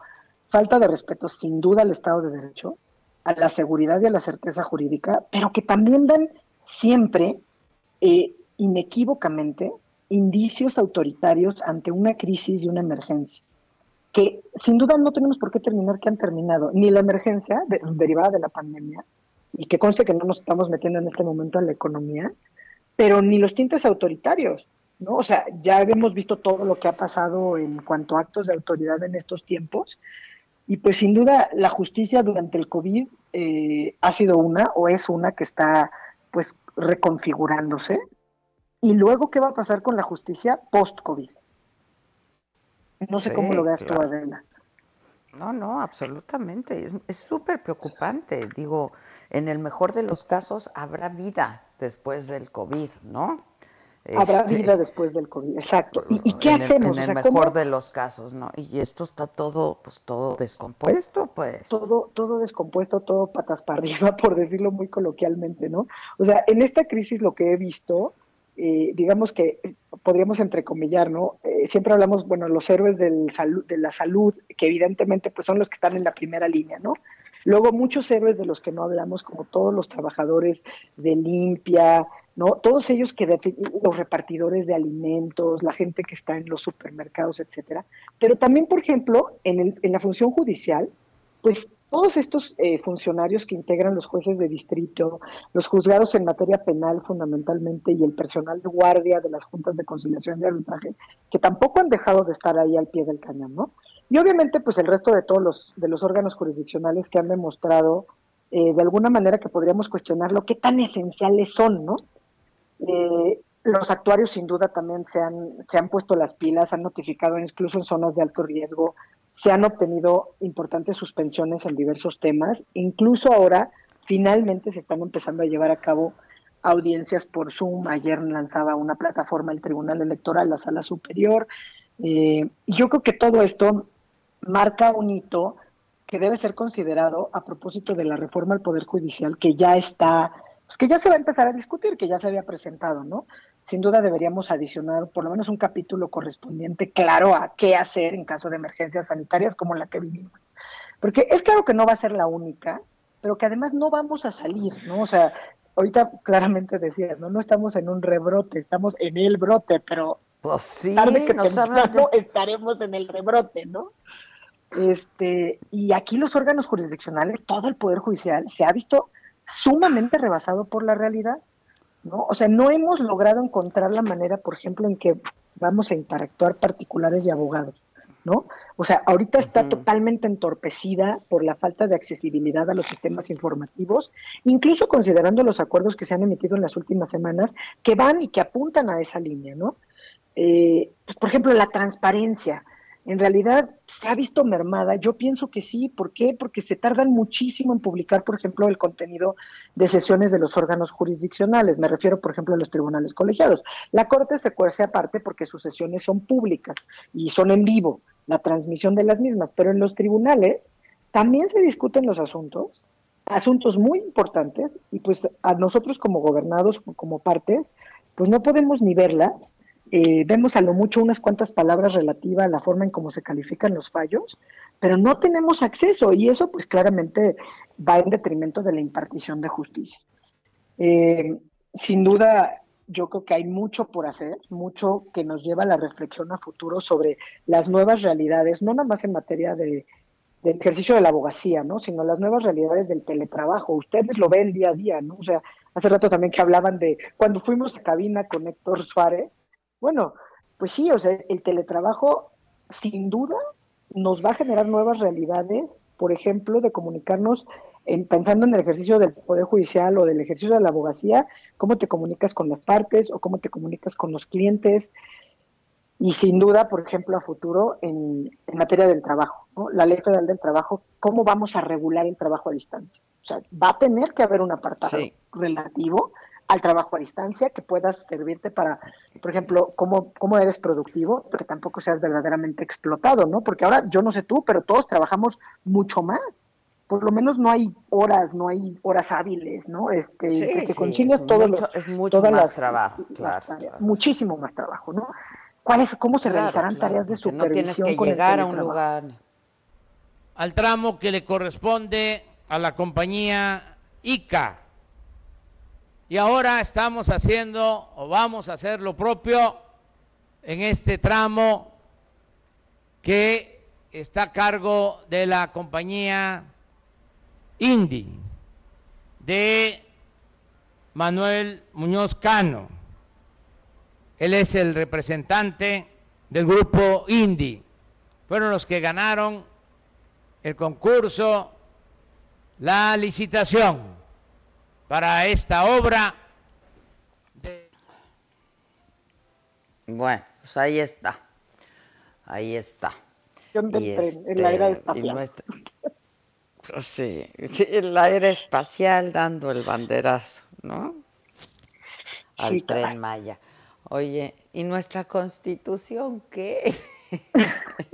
falta de respeto sin duda al Estado de Derecho, a la seguridad y a la certeza jurídica, pero que también dan siempre, eh, inequívocamente, indicios autoritarios ante una crisis y una emergencia, que sin duda no tenemos por qué terminar que han terminado, ni la emergencia de- derivada de la pandemia, y que conste que no nos estamos metiendo en este momento en la economía, pero ni los tintes autoritarios, ¿no? O sea, ya hemos visto todo lo que ha pasado en cuanto a actos de autoridad en estos tiempos, y pues sin duda la justicia durante el COVID eh, ha sido una o es una que está pues reconfigurándose. Y luego, ¿qué va a pasar con la justicia post-COVID? No sé Sí, cómo lo veas claro. tú, Adela. No, no, absolutamente. Es- Es súper preocupante. Digo, en el mejor de los casos habrá vida después del COVID, ¿no? Habrá Este, vida después del COVID, exacto. ¿Y, y qué en el- hacemos? En O el sea, mejor ¿cómo- de los casos, ¿no? Y esto está todo, pues todo descompuesto, pues. todo, todo descompuesto, todo patas para arriba, (laughs) por decirlo muy coloquialmente, ¿no? O sea, en esta crisis lo que he visto, eh, digamos que podríamos entrecomillar, ¿no? Eh, siempre hablamos, bueno, los héroes del de la salud, que evidentemente pues son los que están en la primera línea, ¿no? Luego muchos héroes de los que no hablamos, como todos los trabajadores de limpia, ¿no? Todos ellos que los repartidores de alimentos, la gente que está en los supermercados, etcétera. Pero también, por ejemplo, en, el- en la función judicial, pues todos estos eh, funcionarios que integran los jueces de distrito, los juzgados en materia penal fundamentalmente y el personal de guardia de las juntas de conciliación y arbitraje, que tampoco han dejado de estar ahí al pie del cañón, ¿no? Y obviamente pues el resto de todos los, de los órganos jurisdiccionales que han demostrado eh, de alguna manera que podríamos cuestionar lo que tan esenciales son, ¿no? Eh, los actuarios sin duda también se han, se han puesto las pilas, han notificado incluso en zonas de alto riesgo, se han obtenido importantes suspensiones en diversos temas, incluso ahora finalmente se están empezando a llevar a cabo audiencias por Zoom, ayer lanzaba una plataforma el Tribunal Electoral, la Sala Superior, eh, yo creo que todo esto marca un hito que debe ser considerado a propósito de la reforma al Poder Judicial que ya está, pues que ya se va a empezar a discutir, que ya se había presentado, ¿no? Sin duda deberíamos adicionar por lo menos un capítulo correspondiente claro a qué hacer en caso de emergencias sanitarias como la que vivimos. Porque es claro que no va a ser la única, pero que además no vamos a salir, ¿no? O sea, ahorita claramente decías, ¿no? No estamos en un rebrote, estamos en el brote, pero Pues sí, tarde que hablan temprano estaremos en el rebrote, ¿no? Este, y aquí los órganos jurisdiccionales, todo el Poder Judicial, se ha visto sumamente rebasado por la realidad, ¿no? O sea, no hemos logrado encontrar la manera, por ejemplo, en que vamos a interactuar particulares y abogados, ¿no? O sea, ahorita está totalmente entorpecida por la falta de accesibilidad a los sistemas informativos, incluso considerando los acuerdos que se han emitido en las últimas semanas, que van y que apuntan a esa línea, ¿no? Eh, pues, por ejemplo, la transparencia en realidad se ha visto mermada. Yo pienso que sí. ¿Por qué? Porque se tardan muchísimo en publicar, por ejemplo, el contenido de sesiones de los órganos jurisdiccionales. Me refiero, por ejemplo, a los tribunales colegiados. La Corte se cuece aparte porque sus sesiones son públicas y son en vivo, la transmisión de las mismas. Pero en los tribunales también se discuten los asuntos, asuntos muy importantes, y pues a nosotros como gobernados, como partes, pues no podemos ni verlas eh, vemos a lo mucho unas cuantas palabras relativas a la forma en cómo se califican los fallos, pero no tenemos acceso y eso pues claramente va en detrimento de la impartición de justicia. Eh, sin duda, yo creo que hay mucho por hacer, mucho que nos lleva a la reflexión a futuro sobre las nuevas realidades, no nada más en materia de, ejercicio de la abogacía, ¿no? sino las nuevas realidades del teletrabajo. Ustedes lo ven día a día, ¿no? O sea, hace rato también que hablaban de cuando fuimos a cabina con Héctor Suárez, bueno, pues sí, o sea, el teletrabajo sin duda nos va a generar nuevas realidades, por ejemplo, de comunicarnos en, pensando en el ejercicio del Poder Judicial o del ejercicio de la abogacía, cómo te comunicas con las partes o cómo te comunicas con los clientes. Y sin duda, por ejemplo, a futuro en, materia del trabajo, ¿no? la ley federal del trabajo, cómo vamos a regular el trabajo a distancia. O sea, va a tener que haber un apartado relativo al trabajo a distancia, que puedas servirte para, por ejemplo, cómo, cómo eres productivo, pero que tampoco seas verdaderamente explotado, ¿no? Porque ahora, yo no sé tú, pero todos trabajamos mucho más. Por lo menos no hay horas, no hay horas hábiles, ¿no? Este, que te concilias todo es mucho más trabajo, claro, Muchísimo más trabajo, ¿no? ¿Cuáles, ¿Cómo se realizarán tareas de supervisión? No tienes que llegar a un lugar. Al tramo que le corresponde a la compañía ICA, y ahora estamos haciendo o vamos a hacer lo propio en este tramo que está a cargo de la compañía Indy, de Manuel Muñoz Cano. Él es el representante del grupo Indy. Fueron los que ganaron el concurso, la licitación para esta obra. Bueno, pues ahí está. Ahí está. en la era este, espacial. Pues sí, en la era espacial dando el banderazo, ¿no? Al tren Maya. Oye, ¿y nuestra constitución qué? (laughs)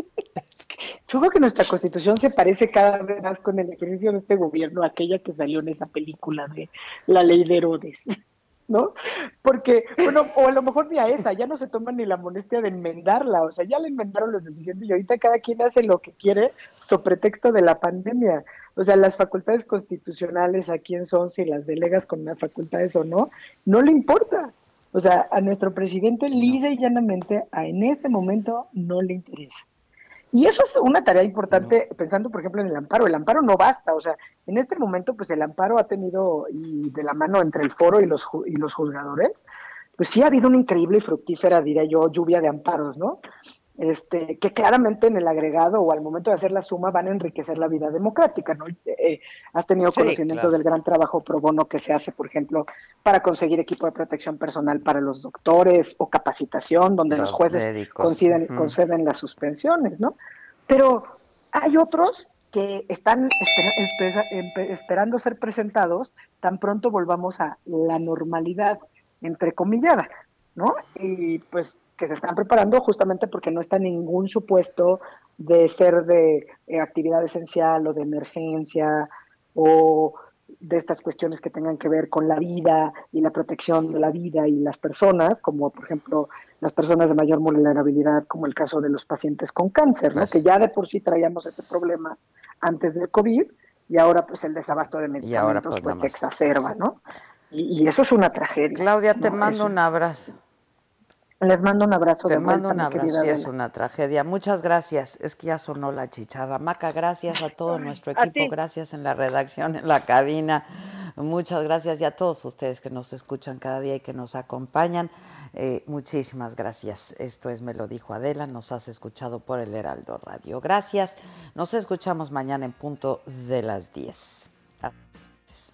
Yo creo que nuestra constitución se parece cada vez más con el ejercicio de este gobierno, aquella que salió en esa película de la ley de Herodes, (laughs) ¿no? Porque, bueno, o a lo mejor ni a esa, ya no se toma ni la molestia de enmendarla, o sea, ya la enmendaron lo suficiente y ahorita cada quien hace lo que quiere sobre pretexto de la pandemia. O sea, las facultades constitucionales, a quién son, si las delegas con las facultades o no, no le importa. O sea, a nuestro presidente lisa y llanamente, a en este momento no le interesa. Y eso es una tarea importante, pensando, por ejemplo, en el amparo. El amparo no basta, o sea, en este momento, pues el amparo ha tenido, y de la mano entre el foro y los, y los juzgadores, pues sí ha habido una increíble y fructífera, diría yo, lluvia de amparos, ¿no? Este, que claramente en el agregado o al momento de hacer la suma van a enriquecer la vida democrática, ¿no? Eh, has tenido conocimiento del gran trabajo pro bono que se hace, por ejemplo, para conseguir equipo de protección personal para los doctores o capacitación, donde los, jueces conceden, conceden las suspensiones, ¿no? Pero hay otros que están esperando ser presentados tan pronto volvamos a la normalidad, entrecomillada, ¿no? Y pues que se están preparando justamente porque no está ningún supuesto de ser de eh, actividad esencial o de emergencia o de estas cuestiones que tengan que ver con la vida y la protección de la vida y las personas, como por ejemplo las personas de mayor vulnerabilidad, como el caso de los pacientes con cáncer, ¿no? que ya de por sí traíamos este problema antes del COVID y ahora pues el desabasto de medicamentos pues, se exacerba, ¿no? Y, eso es una tragedia. Claudia, te mando un abrazo. Les mando un abrazo. Te de mando vuelta, un abrazo, sí, es una tragedia. Muchas gracias. Es que ya sonó la chicharra. Maca, gracias a todo nuestro equipo, gracias en la redacción, en la cabina. Muchas gracias y a todos ustedes que nos escuchan cada día y que nos acompañan. Eh, muchísimas gracias. Esto es Me lo dijo Adela. Nos has escuchado por el Heraldo Radio. Gracias. Nos escuchamos mañana en punto de las 10. Gracias.